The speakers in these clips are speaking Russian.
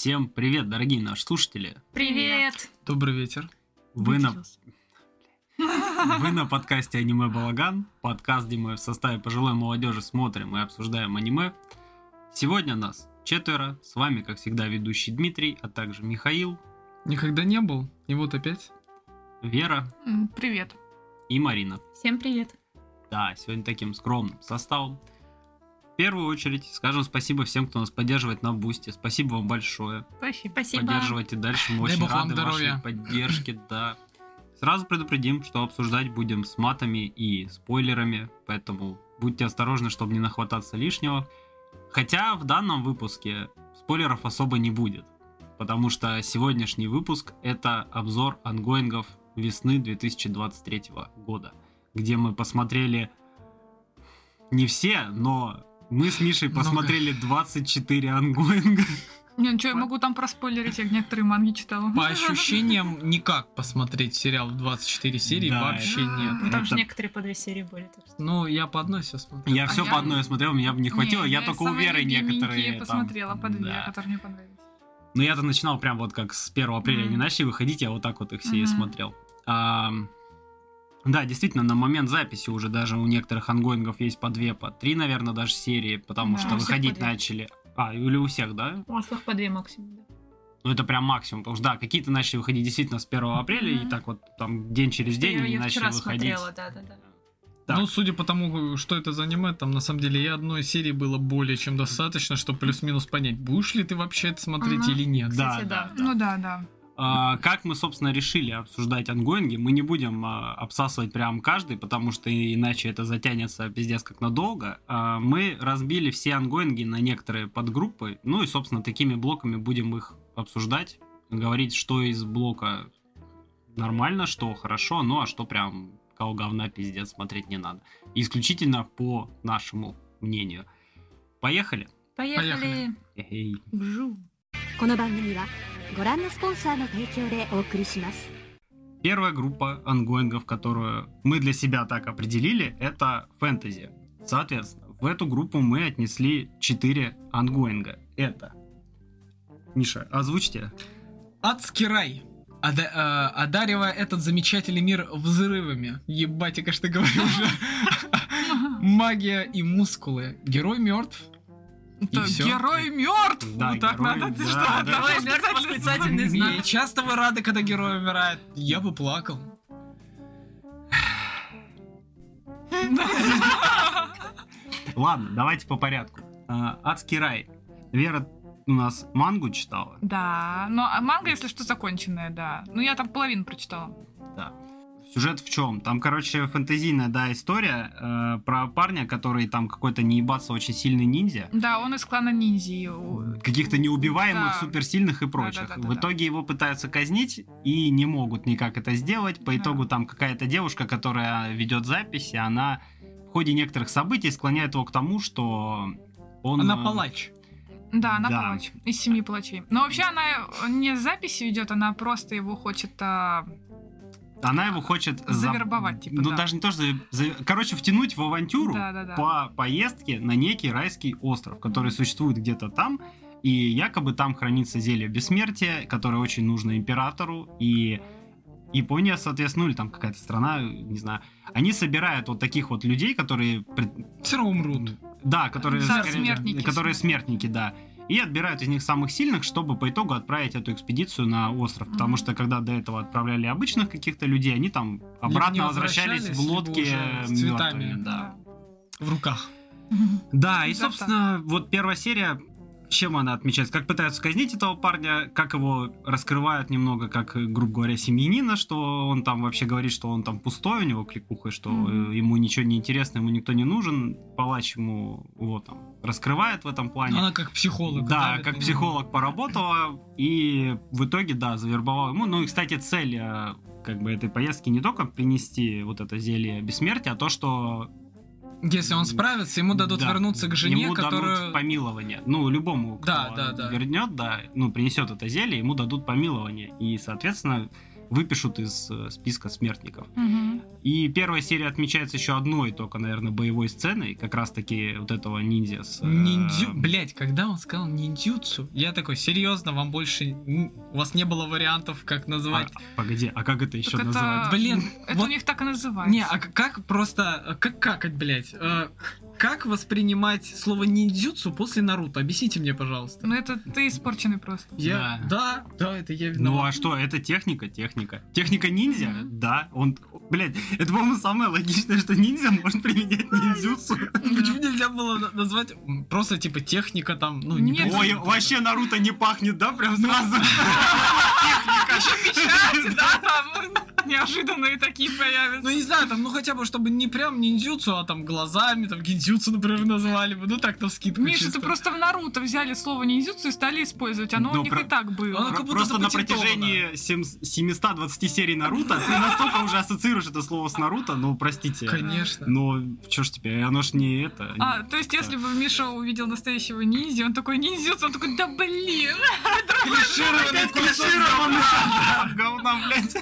Всем привет, дорогие наши слушатели. Привет! Добрый вечер. Вы на, вы на подкасте Аниме Балаган, подкаст, где мы в составе пожилой молодежи смотрим и обсуждаем аниме. Сегодня нас четверо, с вами, как всегда, ведущий Дмитрий, а также Михаил, Никогда не был, и вот опять. Вера Привет. и Марина. Всем привет. Да, сегодня таким скромным составом. В первую очередь скажем спасибо всем, кто нас поддерживает на Boosty. Спасибо вам большое. Спасибо. Поддерживайте дальше. Мы Дай очень рады вашей здоровья. поддержке, да. Сразу предупредим, что обсуждать будем с матами и спойлерами, поэтому будьте осторожны, чтобы не нахвататься лишнего. Хотя в данном выпуске спойлеров особо не будет, потому что сегодняшний выпуск это обзор онгоингов весны 2023 года, где мы посмотрели не все, но мы с Мишей Много. посмотрели 24 ангоинга. Не, ну что, я могу там проспойлерить, я некоторые манги читала. По ощущениям, никак посмотреть сериал в 24 серии Да, вообще это- нет. Ну, там же Это- некоторые по две серии были. Ну, я по одной все смотрю. Я А все я- по одной смотрел, меня бы не хватило. Не, я только у Веры некоторые. там- посмотрела по две, Да. которые мне понравились. Ну, я-то начинал прям вот как с 1 апреля они Мгм. начали выходить, я вот так вот их все и Мгм. смотрел. А, да, действительно, на момент записи уже даже у некоторых онгоингов есть по две, по три, наверное, даже серии, потому Да. что выходить начали. А, или у всех, да? У всех по две максимум. да. Ну, это прям максимум, потому что, да, какие-то начали выходить действительно с 1 апреля, и Мгм. так вот там день через день я они я начали вчера выходить. смотрела, да, да, да. Так. Ну, судя по тому, что это за аниме, там на самом деле и одной серии было более чем достаточно, чтобы плюс-минус понять, будешь ли ты вообще это смотреть Ага. или нет. Да, Кстати, да, Ну да, да. А, как мы, собственно, решили обсуждать ангоинги, мы не будем а, обсасывать прям каждый, потому что иначе это затянется пиздец как надолго. А, мы разбили все ангоинги на некоторые подгруппы, ну и, собственно, такими блоками будем их обсуждать, говорить, что из блока нормально, что хорошо, ну а что прям кого говна пиздец смотреть не надо. Исключительно по нашему мнению. Поехали? Поехали. Поехали. Эй. Вжу. この番組は ご覧のスポンサーの提供でお送りします Первая группа ангоингов, которую мы для себя так определили, это фэнтези. Соответственно, в эту группу мы отнесли 4 ангоинга. Это... Миша, озвучьте. Адский рай. Ода- э, одаривая этот замечательный мир взрывами. Ебать, я, конечно, говорю уже. Магия и мускулы. Герой мертв. То всё. герой мертв! Да, Вот так герой, надо. Да, что, да. давай мертв восклицательный знак. И часто вы рады, когда герой умирает. Я бы плакал. Ладно, давайте по порядку. А, Адский рай. Вера у нас мангу читала. Да, но манга, если что, законченная, да. Ну, я там половину прочитала. Да. Сюжет в чем? Там, короче, фэнтезийная, да, история э, про парня, который там какой-то не ебаться очень сильный ниндзя. Да, он из клана ниндзи. Каких-то неубиваемых, Да. суперсильных и прочих. Да-да-да-да-да. В итоге его пытаются казнить и не могут никак это сделать. По Да. итогу там какая-то девушка, которая ведет записи, она в ходе некоторых событий склоняет его к тому, что он... Она э, палач. Да, она Да. палач. Из семи палачей. Но вообще она не записи ведет, она просто его хочет... а, Она его хочет... за- Завербовать, типа, Ну, да. даже не то, что... за- Короче, втянуть в авантюру Да-да-да. по поездке на некий райский остров, который существует где-то там, и якобы там хранится зелье бессмертия, которое очень нужно императору, и Япония, соответственно, ну или там какая-то страна, не знаю, они собирают вот таких вот людей, которые... Все равно умрут. Да, которые... Да, скорее- смертники, Которые смертники, да. И отбирают из них самых сильных, чтобы по итогу отправить эту экспедицию на остров. Потому Мгм. что когда до этого отправляли обычных каких-то людей, они там обратно возвращались в возвращались, либо лодке с цветами. Да. В руках. Да, и, собственно, вот первая серия, чем она отмечается? Как пытаются казнить этого парня, как его раскрывают немного, как, грубо говоря, семьянина, что он там вообще говорит, что он там пустой, у него кликуха, что э, ему ничего не интересно, ему никто не нужен, палач ему его там раскрывает в этом плане. Она как психолог. Да, давит как психолог поработала, и в итоге, да, завербовал ему. Ну и, кстати, цель э, как бы этой поездки не только принести вот это зелье бессмертия, а то, что Если он справится, ему дадут да. вернуться к жене, ему которую... дадут помилование. Ну, любому, кто Да, да, да. вернет, да, ну, принесет это зелье, ему дадут помилование. И, соответственно, выпишут из э, списка смертников. Мгм. И первая серия отмечается еще одной только, наверное, боевой сценой, как раз-таки вот этого ниндзя с... э, Ниндзю... Блять, когда он сказал ниндзюцу, я такой, серьезно, вам больше... У вас не было вариантов, как а, назвать... погоди, а как это еще Так это- называется? Блин, Это вот- у них так и называется. Не, а как просто... Как какать, блять? Как воспринимать слово ниндзюцу после Наруто? Объясните мне, пожалуйста. Ну это ты испорченный просто. Я... Да, да, это я виноват. Ну а что, это техника, техника. Техника ниндзя, Мгм. да, он... Блять, это, по-моему, самое логичное, что ниндзя может применять ниндзюцу. Почему нельзя было на- назвать просто типа техника там, ну не. Ой, вообще Наруто не пахнет, да, прям сразу? Печати, да, там неожиданные такие появятся. Ну не знаю, там, ну хотя бы, чтобы не прям ниндзюцу, а там глазами, там гинзюцу, например, называли бы. Ну так-то в скидку Миша, чисто. ты просто в Наруто взяли слово ниндзюцу и стали использовать. Оно Ну, у них про- и так было. Оно как будто Просто на протяжении сем- 720 серий Наруто ты настолько уже ассоциируешь это слово с Наруто, ну, простите. Конечно. Ну, чё ж теперь, оно ж не это. А, то есть, если бы Миша увидел настоящего ниндзя, он такой ниндзюцу, он такой, да блин! Клишированный клишированный говна, блядь.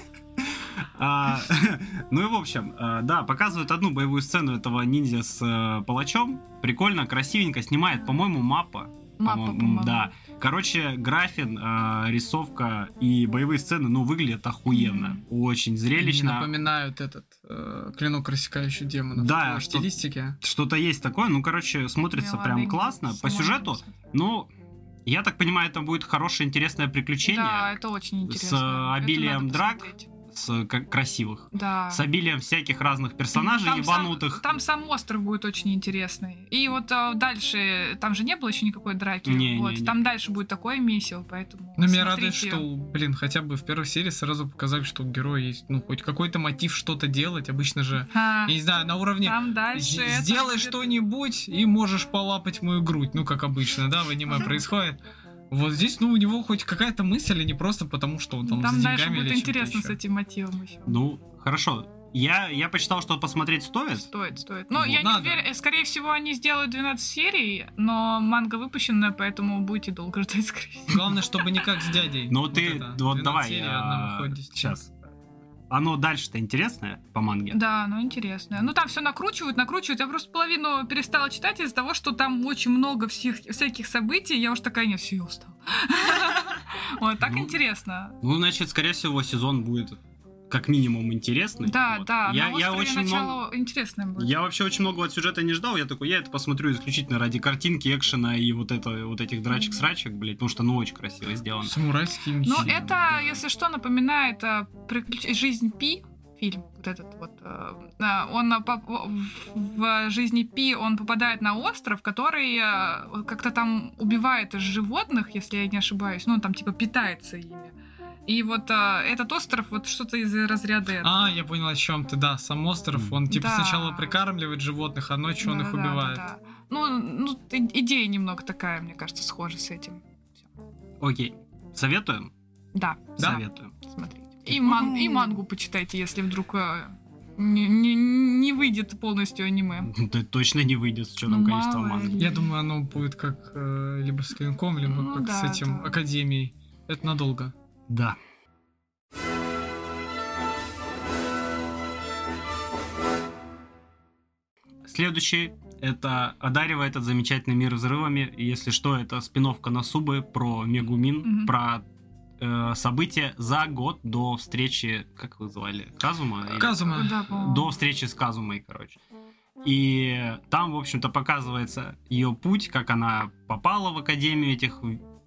А, ну и в общем, а, да, показывают одну боевую сцену этого ниндзя с э, палачом. Прикольно, красивенько снимает, по-моему, мапа. Мапа, По-моему, по-моему. Да. Короче, графин, а, рисовка и боевые сцены, ну, выглядят охуенно. Очень Они зрелищно. напоминают этот э, клинок рассекающий демонов. Да, что- стилистике. Что-то есть такое, ну, короче, смотрится прям классно. По сюжету, ну, я так понимаю, это будет хорошее, интересное приключение. Да, это очень интересно. с, э, обилием драк. посмотреть. С к- красивых. Да. С обилием всяких разных персонажей Там сам- ебанутых. там сам остров будет очень интересный. И вот а, дальше, там же не было еще никакой драки. Не, вот, не, не. там дальше будет такое месиво, поэтому. Но меня радует, что, блин, хотя бы в первой серии сразу показали, что у героя есть, ну, хоть какой-то мотив что-то делать. Обычно же, А, я не знаю, на уровне там дальше. «З- это сделай что-нибудь и можешь полапать мою грудь. Ну, как обычно, да, в аниме происходит. Вот здесь, ну, у него хоть какая-то мысль, а не просто потому, что он там, Там за дальше деньгами будет или чем-то интересно с этим мотивом еще. Ну, хорошо. Я, я почитал, что посмотреть стоит. Стоит, стоит. Но Вот, я надо. не уверен, скорее всего, они сделают 12 серий, но манга выпущенная, поэтому будете долго ждать, скорее всего. Главное, чтобы не как с дядей. Ну Вот ты, это, вот 12 давай, 10. сейчас. Оно дальше-то интересное по манге? Да, ну интересно. Ну там все накручивают, накручивают. Я просто половину перестала читать из-за того, что там очень много всех, всяких событий. Я уж такая, не все, я устала. Вот, так Ну, интересно. Ну, значит, скорее всего, сезон будет как минимум интересный. Да, Вот. да, Я, я очень много... начало интересное будет. Я вообще очень много от сюжета не ждал, я такой, я это посмотрю исключительно ради картинки, экшена и вот это, вот этих драчек-срачек, блядь, потому что, ну, очень красиво сделано. Самурайские мечи. Ну, это, если что, напоминает э, приключ- «Жизнь Пи», фильм вот этот вот. э, э, Он в жизни Пи он попадает на остров, который как-то там убивает животных, если я не ошибаюсь. Ну, он там типа питается ими. И вот э, этот остров вот что-то из разряда этого. А, я понял, о чем ты, да. Сам остров, он типа Да. сначала прикармливает животных, а ночью он их Да-да-да-да-да. убивает. Ну, ну, и- идея немного такая, мне кажется, схожа с этим. Окей, советуем? Да, Да. Советуем. смотрите. И, ман- и мангу почитайте, если вдруг э, не, не- не выйдет полностью аниме. Да точно не выйдет с учетом Ну, количества манги. Я думаю, оно будет как э, либо с клинком, либо Ну как да, с этим да. академией. Это надолго. Да. Следующий это одаривает этот замечательный мир взрывами. И Если что, это спиновка на субы про Мегумин, Мгм. про э, события за год до встречи, как вы звали, Казума? Или- Казума. Да, по-моему. До встречи с Казумой, короче. И там, в общем-то, показывается ее путь, как она попала в академию этих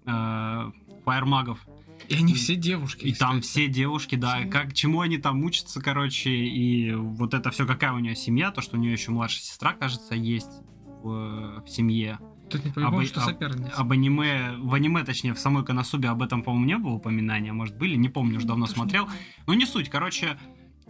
э, фаермагов. И они все девушки. И там все девушки, да, Все. как чему они там учатся, короче, и вот это все, какая у нее семья, то, что у нее еще младшая сестра, кажется, есть в, в семье. Тут не по-любому, Об- что об- соперница. Об аниме, в аниме, точнее, в самой Коносубе об этом, по-моему, не было упоминания, может, были, не помню, уж давно Тоже смотрел. знаю. Ну, не суть, короче,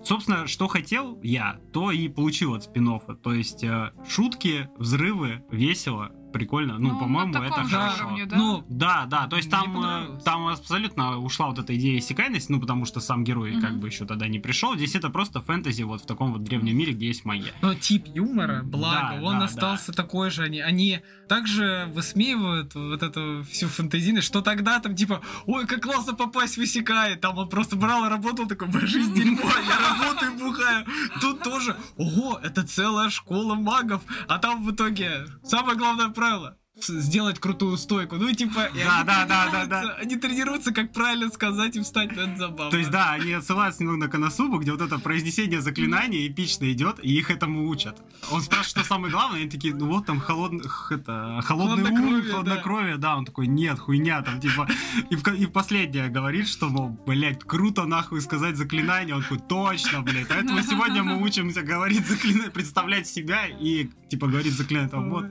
собственно, что хотел я, то и получил от спин То есть э, шутки, взрывы, весело. Прикольно. Ну, Ну, по-моему, это хорошо. уровне, да? Ну, Да, да, то есть там, э, там абсолютно ушла вот эта идея иссякайности, ну, потому что сам герой Мгм. как бы еще тогда не пришел. Здесь это просто фэнтези вот в таком вот древнем мире, где есть магия. Но тип юмора, благо, Да, он да, остался такой же. Они, они также высмеивают вот эту всю фантазийность, что тогда там типа, ой, как классно попасть в Исекай. Там он просто брал и работал, такой, моя жизнь дерьмо, я работаю, бухаю. Тут тоже, ого, это целая школа магов. А там в итоге самое главное правило сделать крутую стойку. Ну, типа, Да, они да, да, да, да. Они тренируются, как правильно сказать и встать, но это забавно. То есть, да, они отсылаются немного на Коносубу, где вот это произнесение заклинания эпично идет, и их этому учат. Он спрашивает, что самое главное, они такие, ну вот там холодный, это, холодный ум, Хладнокровие, да. Он такой, нет, хуйня, там, типа, и, в, и последнее говорит, что, мол, блядь, круто нахуй сказать заклинание, он такой, точно, блядь, поэтому сегодня мы учимся говорить заклинание, представлять себя и, типа, говорить заклинание, там, вот.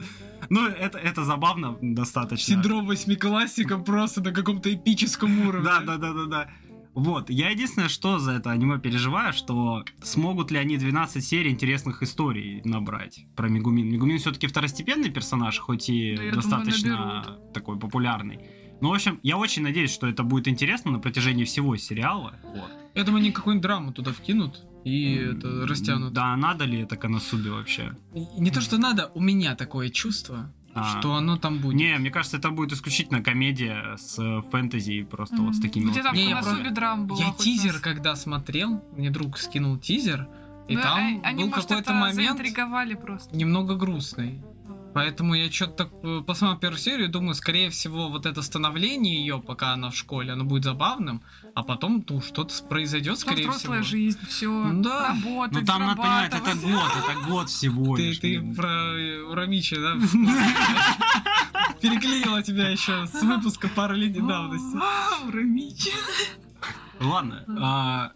Ну, это, это забавно достаточно. Синдром восьмиклассника просто на каком-то эпическом уровне. Да, да, да, да, да. Вот, я единственное, что за это аниме переживаю, что смогут ли они 12 серий интересных историй набрать про Мегумин. Мегумин все-таки второстепенный персонаж, хоть и Да, достаточно такой популярный. Ну, в общем, я очень надеюсь, что это будет интересно на протяжении всего сериала. Вот. Я думаю, они какую-нибудь драму туда вкинут и это растянут. Да, надо ли это Коносуби вообще? Не то, что надо, у меня такое чувство, А. что оно там будет. Не, мне кажется, это будет исключительно комедия с э, фэнтези и просто вот с такими Где вот там Не, я просто- драма была. Я тизер, раз. когда смотрел, мне друг скинул тизер, и Ну, там а- они, был может, какой-то момент немного грустный. Поэтому я что-то так э, посмотрел первую серию и думаю, скорее всего, вот это становление ее, пока она в школе, оно будет забавным, а потом ну, что-то произойдет, Потом скорее взрослая всего. жизнь, все, Да. работать, Ну там, надо понимать, это год, это год всего Ты, лишь, ты про э, Урамичи, да? Переклеила тебя еще с выпуска пару лет давности. Урамичи. Ладно, а,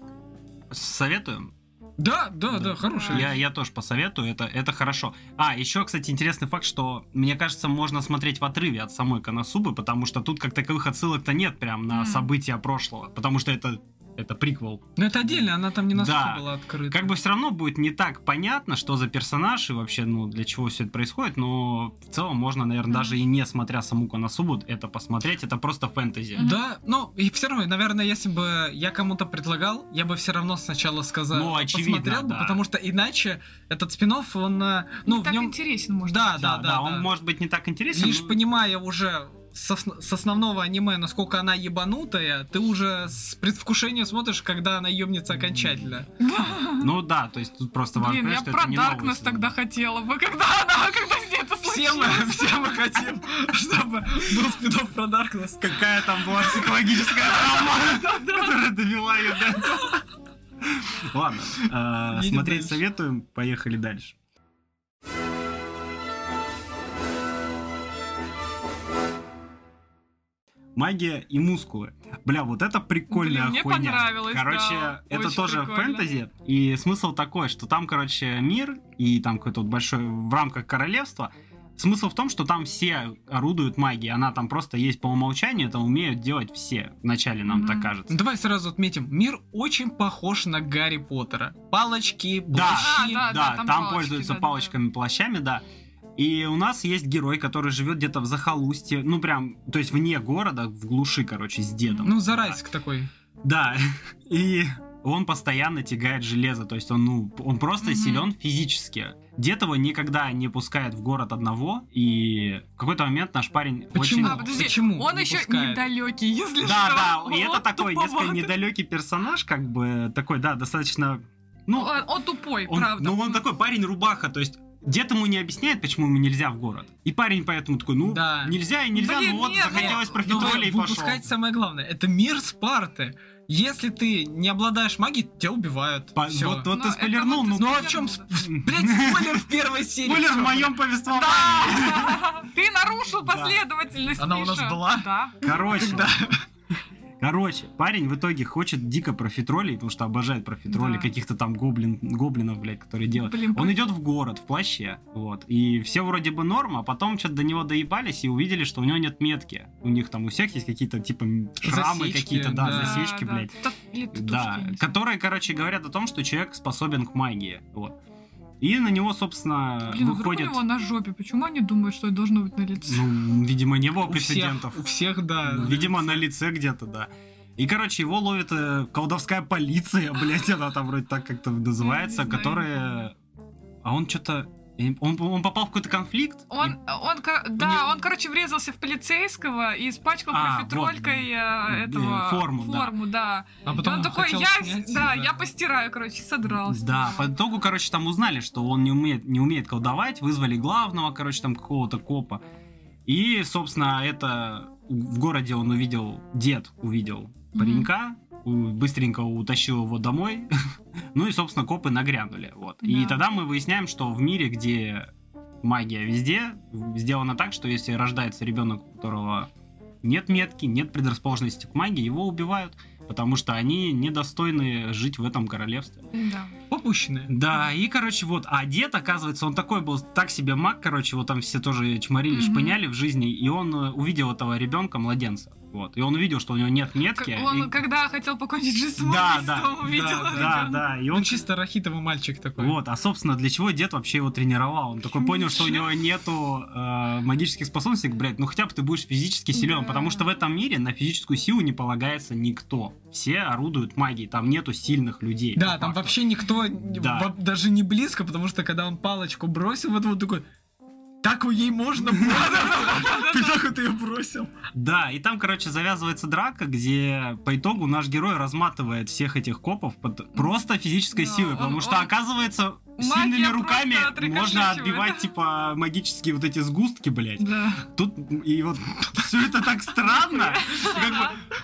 советуем. Да, да, да, хорошая. Я, я тоже посоветую, это, это хорошо. А, еще, кстати, интересный факт, что, мне кажется, можно смотреть в отрыве от самой Коносубы, потому что тут как таковых отсылок-то нет прям на события прошлого, потому что это, это приквел. Но это отдельно, она там не настолько Да. была открыта. Как бы все равно будет не так понятно, что за персонаж и вообще, ну, для чего все это происходит, но в целом можно, наверное, Мгм. даже и не смотря саму Коносубу, это посмотреть, это просто фэнтези. Мгм. Да, ну и все равно, наверное, если бы я кому-то предлагал, я бы все равно сначала сказал, Ну, очевидно, посмотрел бы, да. потому что иначе этот спин он, э, ну, Не в так нем, интересен, может да, быть. да, Да, да, да, да. он может быть не так интересен. лишь но- понимая уже с, ос- с основного аниме, насколько она ебанутая, ты уже с предвкушением смотришь, когда она ебнется окончательно. Ну да, то есть тут просто важно Блин, я про Даркнесс тогда хотела бы, когда она, когда это Все мы, случилось. все мы хотим, чтобы был спин про Даркнесс. Какая там была психологическая травма, которая довела ее до этого. Ладно, э, смотреть советуем, поехали дальше. Магия и мускулы. Бля, вот это прикольная Блин, мне хуйня. понравилось, Короче, да, это очень тоже прикольно. фэнтези. И смысл такой, что там, короче, мир, и там какой-то вот большой в рамках королевства. Смысл в том, что там все орудуют магией. Она там просто есть по умолчанию, это умеют делать все. Вначале нам Мгм. так кажется. Ну, Давай сразу отметим, мир очень похож на Гарри Поттера. Палочки, Да. плащи. А, да, Да, там там, палочки, пользуются да, да, палочками, плащами, да. И у нас есть герой, который живет где-то в захолустье, ну прям, то есть вне города, в глуши, короче, с дедом. Ну, Зарайск такой. Да. И он постоянно тягает железо, то есть он, ну, он просто Мгм. силен физически. Дед его никогда не пускает в город одного, и в какой-то момент наш парень Почему? очень... А, подожди, Почему он не еще пускает? недалекий, если Да, что. да, и это такой несколько туповатый. недалекий персонаж, как бы такой, да, достаточно... Ну, Он, он тупой, Он- правда. Ну, он такой парень рубаха, то есть дед ему не объясняет, почему ему нельзя в город. И парень поэтому такой, ну, Да. нельзя и нельзя, Блин, ну вот, нет, захотелось ну, профитроли и пошел. выпускать самое главное. Это мир Спарты. Если ты не обладаешь магией, тебя убивают. По-. Вот, вот Ну, ты это спойлернул, вот ну, Ну а в чем... Блять, спойлер в первой серии. спойлер в моем повествовании. Да! Ты нарушил последовательность. Она у нас была? Да. Короче? Короче, парень в итоге хочет дико профитролей, потому что обожает профитроли Да. каких-то там гоблин, гоблинов, блядь, которые делают. Блин, Он идет в город в плаще, вот, и все вроде бы норм, а потом что-то до него доебались и увидели, что у него нет метки. У них там у всех есть какие-то типа шрамы какие-то, да, да. засечки, блядь. Да, я не знаю. которые, короче, говорят о том, что человек способен к магии. Вот. И на него, собственно, Блин, выходит... него на жопе. Почему они думают, что это должно быть на лице? Ну, видимо, не было У всех, прецедентов. у всех, да. Видимо, на лице где-то, да. И, короче, его ловит э, колдовская полиция, блядь, она там вроде так как-то называется, которая... А он что-то... Он, он попал в какой-то конфликт? Он, И- он, да, не- он, короче, врезался в полицейского и испачкал А, профитролькой э, вот. этого Э, форму, да. форму, да. А И потом он такой, хотел я, снять, да, я постираю, короче, содрался. Да, по итогу, короче, там узнали, что он не умеет, не умеет колдовать, вызвали главного, короче, там какого-то копа. И, собственно, это в городе он увидел, дед увидел паренька, быстренько утащил его домой. ну и, собственно, копы нагрянули. Вот. И Да. тогда мы выясняем, что в мире, где магия везде, сделано так, что если рождается ребенок, у которого нет метки, нет предрасположенности к магии, его убивают, потому что они недостойны жить в этом королевстве. Да. Попущенные. Да, и, короче, вот, а дед, оказывается, он такой был, так себе маг, короче, вот там все тоже чморили, Мгм. шпыняли в жизни, и он э, увидел этого ребенка, младенца, вот, и он увидел, что у него нет метки. Как Он, и- когда хотел покончить жизнь Да, самоубийством, да, увидел да. Да, да, и Он он... чисто рахитовый мальчик такой. Вот, а, собственно, для чего дед вообще его тренировал? Он такой понял, что у него нету э, магических способностей, блядь, ну хотя бы ты будешь физически силен, Да. потому что в этом мире на физическую силу не полагается никто. Все орудуют магией, там нету сильных людей. Да, там факту. вообще никто Да. даже не близко, потому что когда он палочку бросил, вот вот такой, так ей можно бросить? Ты так вот ее бросил. Да, и там, короче, завязывается драка, где по итогу наш герой разматывает всех этих копов под просто физической силой, потому что, оказывается, сильными руками можно отбивать, типа, магические вот эти сгустки, блядь. Да. Тут и вот все это так странно.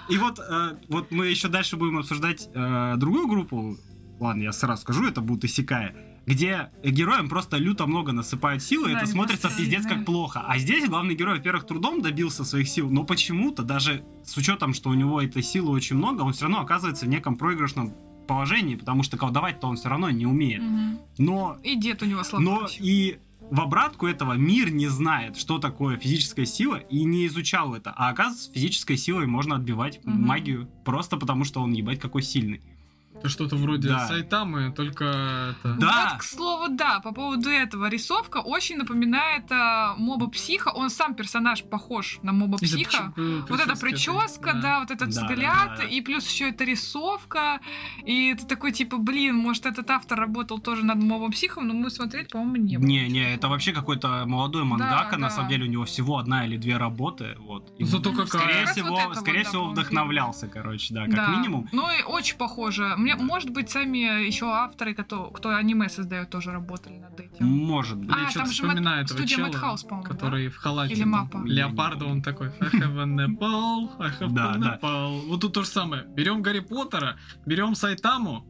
И вот, э, вот мы еще дальше будем обсуждать э, другую группу. Ладно, я сразу скажу, это будут Исекая. Где героям просто люто много насыпают силы, Да, это смотрится просто пиздец сильные. как плохо. А здесь главный герой, во-первых, трудом добился своих сил, но почему-то, даже с учетом, что у него этой силы очень много, он все равно оказывается в неком проигрышном положении, потому что колдовать-то он все равно не умеет. Мгм. Но И дед у него слабый. но и в обратку этого мир не знает, что такое физическая сила, и не изучал это. А оказывается, физической силой можно отбивать Мгм. магию просто потому, что он ебать какой сильный. Это что-то вроде Да. Сайтамы, только это... Да. Вот, к слову, да, по поводу этого. Рисовка очень напоминает а, моба психа. Он сам персонаж похож на моба психа. прич- Вот эта прическа, этой, да, вот этот Да, да, взгляд, да, да. и плюс еще эта рисовка. И ты такой, типа, блин, может, этот автор работал тоже над мобом психом, но мы смотреть, по-моему, не было. Не, не, это вообще какой-то молодой мангака, на да. самом деле у него всего одна или две работы, вот. И Зато какая. Скорее всего, вот это вот, скорее да, всего, вдохновлялся, короче, да, как Да. минимум. Ну и очень похоже. Мне, может быть, сами еще авторы, кто, кто аниме создает, тоже работали над этим. Может быть. А, Я что-то там же вспоминаю этого студия чела, Madhouse, по-моему, да? который в халате. Или там, Маппа? Леопарда, он такой, I have a Nepal, I have Да, a да. Nepal. Вот тут то же самое. Берем Гарри Поттера, берем Сайтаму,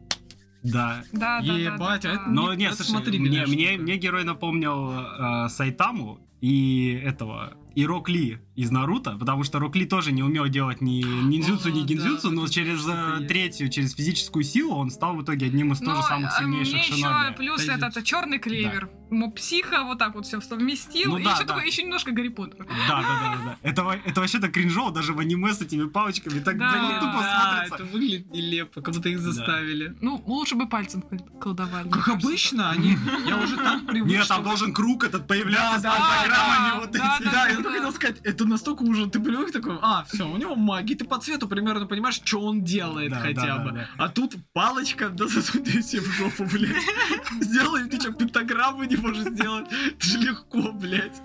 Да. Да, да, да, Ебать, да, а да. это Но Не- нет, это слушай, смотри, мне, мне, мне герой напомнил э, Сайтаму и этого, и Рок Ли из Наруто, потому что Рок Ли тоже не умел делать ни ниндзюцу, О, ни да, гинзюцу, в но через э, есть. третью, через физическую силу он стал в итоге одним из тоже Но, самых а, сильнейших мне еще плюс Тайзюцу. этот черный клевер. Моб психа вот так вот все совместил. Ну и да, еще да. такое, еще немножко Гарри Поттера. Да, да, да, да, да. Это, это вообще так кринжово, даже в аниме с этими палочками так, Да. блин, тупо Да, смотрится. это выглядит нелепо, как будто их заставили. Ну, лучше бы пальцем кол- колдовали. Как обычно, они... Я уже так привык, Нет, там должен круг этот появляться с Да, да, пентаграммами да, вот да, эти. да, Да, да. Только хотел сказать, это настолько уже ты привык такой, а, все, у него магия, ты по цвету примерно понимаешь, что он делает хотя бы. А тут палочка, да засунь ты себе в жопу, блядь. Сделай, ты что, пентаграмму не можешь сделать? Это же легко, блядь.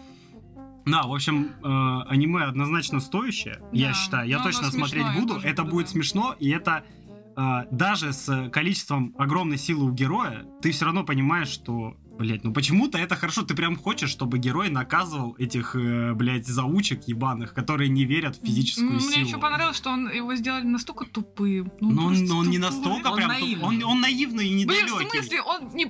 Да, в общем, э, аниме однозначно стоящее, я Да, считаю. Я но оно точно смотреть смешное буду. Это буду, будет да. смешно, и это э, даже с количеством огромной силы у героя, ты все равно понимаешь, что, блядь, ну почему-то это хорошо. Ты прям хочешь, чтобы герой наказывал этих, э, блядь, заучек ебаных, которые не верят в физическую М, силу. Мне еще понравилось, что он его сделали настолько тупым. Ну, Но он, но он не настолько Он прям... туп- наивный. Он, он наивный и Блин, недалекий. в смысле, он не,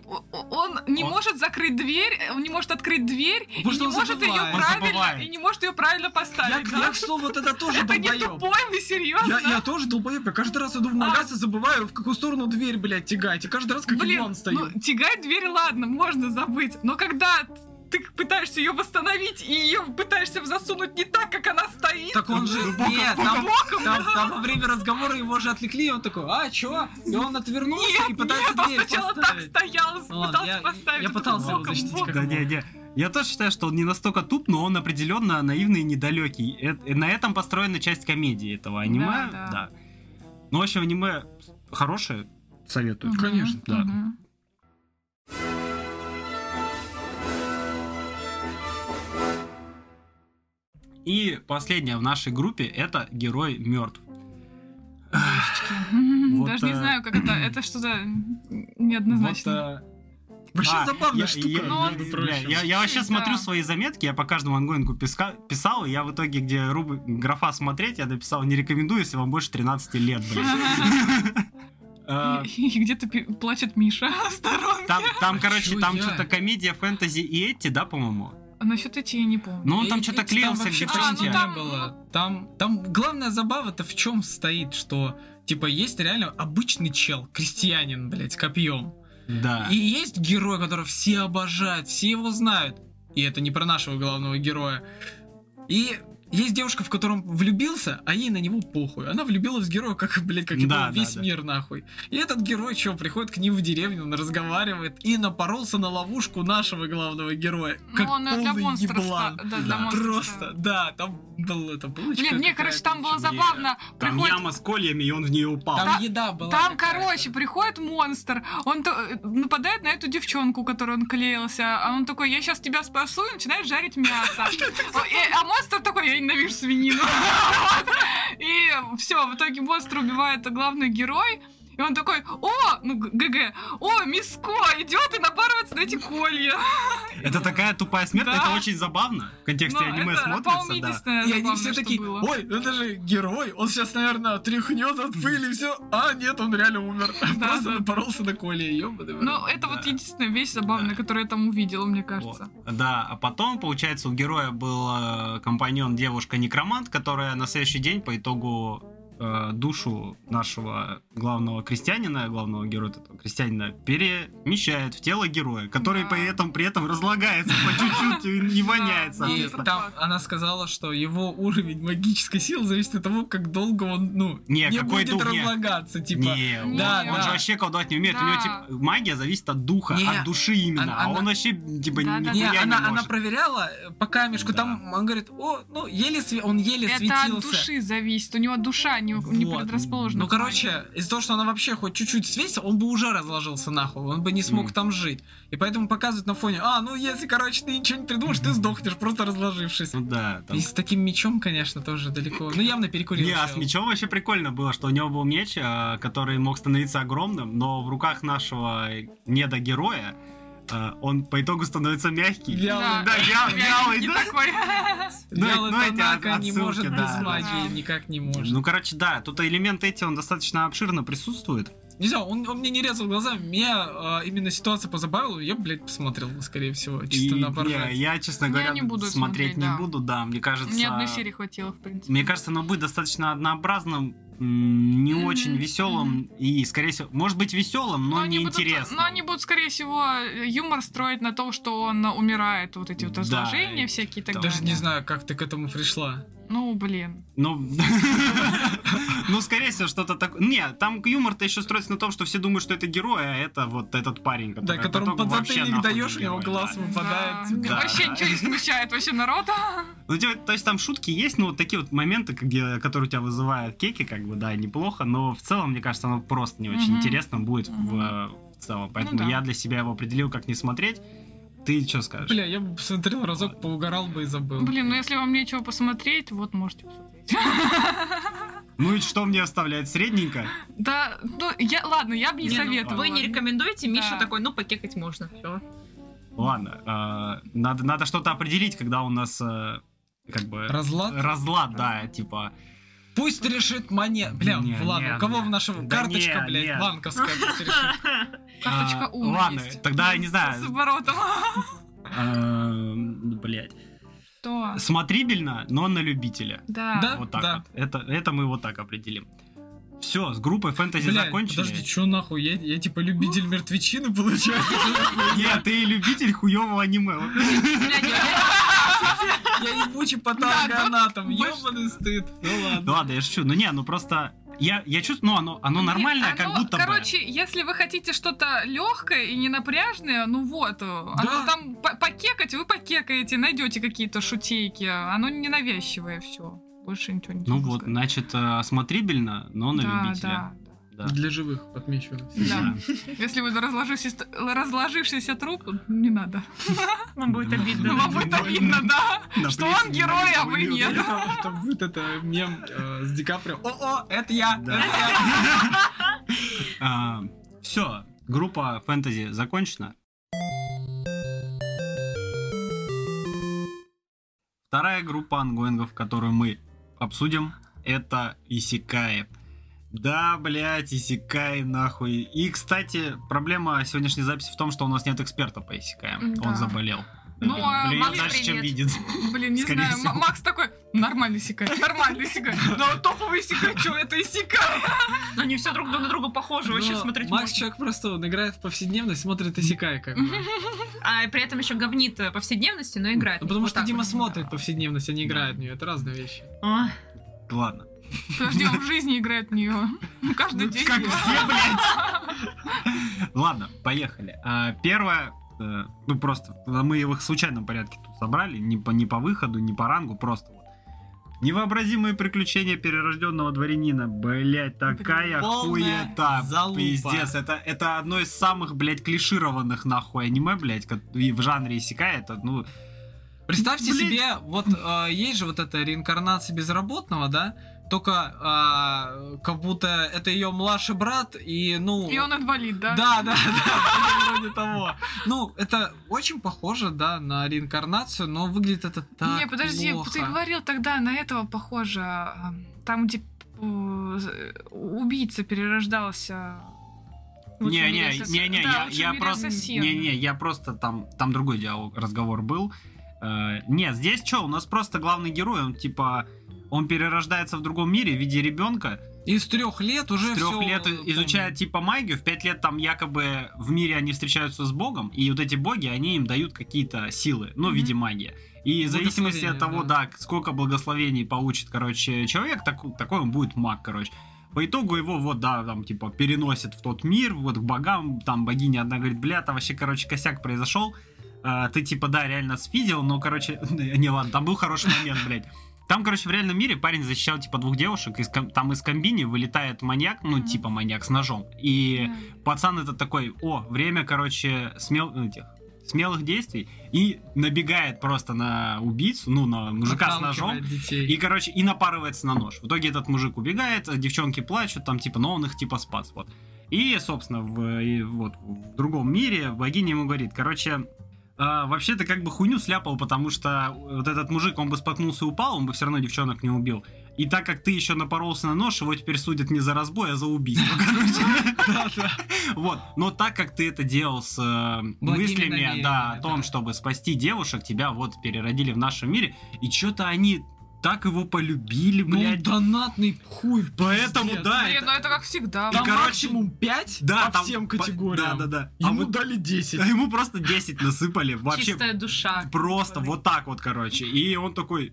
он не Он- может закрыть дверь, он не может открыть дверь, Потому и что не он может ее забывает. Он правильно, забывает. и не может ее правильно Я, поставить. да? я, к слову, вот это тоже Это не долбоёб. тупой, вы серьезно? Я, я тоже долбоеб. Я каждый раз иду в магаз и забываю, в какую сторону дверь, блядь, тягать. И каждый раз как Блин, стою. ну, тягать дверь, ладно, можно забыть. Но когда ты пытаешься ее восстановить, и ее пытаешься засунуть не так, как она стоит. Так он же... Боком, Нет, там, там- там во время разговора его же отвлекли, и он такой, а, чё? И он отвернулся Нет, и пытается нет, он дверь сначала так поставить. стоял, Ладно, пытался я- поставить. я пытался его боком, защитить боком. Да не, не. Я тоже считаю, что он не настолько туп, но он определенно наивный и недалекий. Э- На этом построена часть комедии этого аниме. Да, да. Да. Ну, в общем, аниме хорошее, советую. Конечно, да. мгм. И последнее в нашей группе это герой мертв. Вот, Даже не э, знаю, как это. Это что-то неоднозначно. Вообще А, забавная я- штука. я- Ну, между Бля, прочим. я, я вообще Чуть-чуть, смотрю да. свои заметки, я по каждому ангоингу писка- писал, и я в итоге, где руб- графа смотреть, я написал, не рекомендую, если вам больше 13 лет, блин. Э, И где-то плачет Миша в сторонке. Там, короче, там я? что-то комедия, фэнтези и эти, да, по-моему? А Насчет эти я не помню. Ну, он там что-то клеился там вообще где-то. А, ну там- было. Там, там главная забава-то в чем стоит, что типа есть реально обычный чел, крестьянин, блядь, с копьем. Да. И есть герой, которого все обожают, все его знают. И это не про нашего главного героя. И есть девушка, в котором влюбился, а ей на него похуй. Она влюбилась в героя, как, блядь, как Да, весь да. мир, нахуй. И этот герой, что, приходит к ним в деревню, он разговаривает и напоролся на ловушку нашего главного героя. Ну, как он для полный еблан. ста- да, для Да. монстров Просто, да, там был это булочка. Блин, не, какая-то короче, там было забавно. Там Приходит яма с кольями, и он в нее упал. Там еда была. Там, короче, приходит монстр, он то- э, нападает на эту девчонку, которую он клеился, а он такой, я сейчас тебя спасу, и начинает жарить мясо. А монстр такой, ненавижу свинину. И все, в итоге монстр убивает главный герой, и он такой, о, ну, ГГ, о, Миско идет и напарывается на эти колья. Это такая тупая смерть, Да. это очень забавно. В контексте Ну, аниме это, смотрится, да. И они все такие, было. ой, это же герой, он сейчас, наверное, тряхнет от пыли, все. А, нет, он реально умер. Да, Просто да. напоролся на Коле, ёбаный. Ну, это вот единственная вещь забавная, Да. которую я там увидела, мне кажется. Вот. Да, а потом, получается, у героя был э, компаньон девушка-некромант, которая на следующий день по итогу э, душу нашего главного крестьянина, главного героя этого крестьянина, перемещает в тело героя, который Да. при этом, при этом разлагается по чуть-чуть и не воняет. И соответственно. там она сказала, что его уровень магической силы зависит от того, как долго он, ну, Не, не будет дух, не. разлагаться, типа. Не, он- Да, он да. же вообще колдовать не умеет. У него типа магия зависит от духа, Не, от души именно. она- а она- он вообще типа Да, да, Не, она, проверяла по камешку, Да. там он говорит, о, ну, еле сви- он еле Это светился. от души зависит. У него душа не, не Вот. предрасположена. Ну, короче, из-за того, что она вообще хоть чуть-чуть светится, он бы уже разложился нахуй, он бы не смог Мгм. там жить. И поэтому показывают на фоне, а, ну, если, короче, ты ничего не придумаешь, ты сдохнешь, просто разложившись. Ну да, там И с таким мечом, конечно, тоже далеко. Ну, явно перекурил. Не, а с мечом вообще прикольно было, что у него был меч, а, который мог становиться огромным, но в руках нашего недогероя а, он по итогу становится мягкий. Вялый. Да, вя- вялый, не да. такой. Ну, Вялый ну, эти не может да, без да. магии, Да. никак не может. Ну, короче, да, тут элементы эти, он достаточно обширно присутствует. Не знаю, он, он мне не резал глаза, меня а, именно ситуация позабавила, я, блядь, посмотрел, скорее всего, чисто И, на не, я, честно Я говоря, не буду смотреть, смотреть, не да. буду, да, мне кажется... Мне одной серии хватило, в принципе. Мне кажется, оно будет достаточно однообразным, не Мгм, очень веселым и, скорее всего, может быть веселым, но, они не будут- интересным. но они будут, скорее всего, юмор строить на том, что он умирает, вот эти вот Да, разложения и всякие и так там- Даже далее. не знаю, как ты к этому пришла. Ну, блин. Ну, ну, скорее всего, что-то такое. Не, там юмор-то еще строится на том, что все думают, что это герой, а это вот этот парень, который... Да, которому подзатыльник даешь, у не него глаз да. выпадает. Да. типа. Да, Вообще да. ничего не смущает вообще народа. Ну, типа, то есть там шутки есть, но вот такие вот моменты, которые у тебя вызывают кеки, как бы, да, неплохо, но в целом, мне кажется, оно просто не очень интересно будет в, в целом. Поэтому да. я для себя его определил, как не смотреть. Ты что скажешь? Бля, я бы посмотрел разок, поугарал бы и забыл. Блин, ну если вам нечего посмотреть, вот можете посмотреть. Ну и что мне оставляет? Средненько? Да, ну, я, ладно, я бы не, Не, ну, советовала. Вы не рекомендуете, Миша Да. такой, ну, покекать можно. Все. Ладно, э, надо, надо что-то определить, когда у нас э, как бы... Разлад? Разлад, да, типа... Пусть решит монет. Бля, Не, ладно, не, у кого не. в нашем... Да Карточка, не, блядь, не. банковская пусть решит. Карточка А, Уна ладно, тогда я не знаю. С оборотом. Блять. Что? Смотрибельно, но на любителя. Да. Да? Вот так вот. Это, это мы вот так определим. Все, с группой фэнтези Блядь, закончили. подожди, что нахуй? Я, я типа любитель мертвечины, получается? Нет, ты любитель хуевого аниме. Я ебучий Да, патологоанатом, ебаный стыд. Ну Ну ладно. ладно, я шучу. Ну не, ну просто... Я, я чувствую, ну оно, оно нормальное, Нет, как оно- будто бы. Короче, если вы хотите что-то легкое и не напряжное, ну вот, оно там по- покекать, вы покекаете, найдете какие-то шутейки. Оно не навязчивое все. Больше ничего не Ну вот, сказать. значит, э, смотрибельно, но на да, любителя. да, Да. Для живых отмечу. да. Если вы разложившийся, разложившийся труп, не надо. Вам будет обидно. Вам будет обидно, да. Что он герой, а вы нет. Там, будет это мем э, с Ди Каприо. О-о, это я! Я». Все, группа фэнтези закончена. Вторая группа ангоингов, которую мы обсудим, это Исикаи. Да, блядь, Исикай нахуй. И, кстати, проблема сегодняшней записи в том, что у нас нет эксперта по Исикаям. Да. Он заболел. Ну, а Блин, Макс, дальше, чем видит. Блин, не Скорее знаю, всего. Макс такой, нормальный сикай, нормальный сикай. Ну, топовый сикай, что это и сикай? Они все друг на друга похожи, вообще Но смотреть Макс человек просто, он играет в повседневность, смотрит Исекай как бы. А при этом еще говнит э, повседневности, но играет. Ну, потому что Дима смотрит повседневность, а не играет в нее. Это разные вещи. А, Ладно. Подожди, он в жизни играет в нее. Каждый день. Как все, блядь. Ладно, поехали. А, Первое, э, ну просто, мы их в случайном порядке тут собрали, не по, не по выходу, не по рангу, просто вот. Невообразимые приключения перерожденного дворянина. Блять, такая Полная хуета. залупа. Пиздец, это, это одно из самых, блядь, клишированных нахуй аниме, блядь, ко- и в жанре Исекай, это, ну, Представьте Блин. себе, вот э, есть же вот эта реинкарнация безработного, да? Только а, как будто это ее младший брат, и ну. И он инвалид, да? Да, да, да, вроде того. Ну, это очень похоже, да, на реинкарнацию, но выглядит это так Не, подожди, плохо. ты говорил тогда на этого похоже. Там, где э, убийца перерождался. Не, «Лучшем не, не, не, Да, я, «Лучшем я просто, ассасин». не, не, я просто там, там другой диалог, разговор был. Э, нет, здесь что, у нас просто главный герой, он типа, он перерождается в другом мире в виде ребенка, И с трех лет уже с трех всё лет помню. изучает типа магию, в пять лет там якобы в мире они встречаются с Богом, и вот эти боги, они им дают какие-то силы, ну, в виде магии. И в зависимости от того, Благословения, да, сколько благословений получит, короче, человек, так- такой он будет маг, короче. По итогу его вот, да, там, типа, переносят в тот мир, вот к богам, там богиня одна говорит, бля, там вообще, короче, косяк произошел, А, ты, типа, да, реально сфидел, но, короче, не, ладно, там был хороший момент, блядь. Там, короче, в реальном мире парень защищал, типа, двух девушек, из, ком- там из комбини вылетает маньяк, ну, Мгм. типа маньяк с ножом, и Да. пацан этот такой, о, время, короче, смел... ну, этих, смелых действий, и набегает просто на убийцу, ну, на мужика с ножом, детей. и, короче, и напарывается на нож. В итоге этот мужик убегает, девчонки плачут, там, типа, но он их, типа, спас, вот. И, собственно, в, и вот, в другом мире богиня ему говорит, короче, а, вообще ты как бы хуйню сляпал, потому что вот этот мужик, он бы споткнулся и упал, он бы все равно девчонок не убил. И так как ты еще напоролся на нож, его теперь судят не за разбой, а за убийство, короче. Вот. Но так как ты это делал с э, мыслями, да, о том, чтобы спасти девушек, тебя вот переродили в нашем мире, и что-то они так его полюбили, Ну, блядь. донатный хуй. Поэтому, пиздец. да, Блин, это- ну это как всегда. И, Там короче, максимум 5 Да, по там всем по- категориям. Да, да, да. А Ему вот- дали 10. а ему просто 10 насыпали. Вообще Чистая душа. просто вот так вот, короче. И он такой,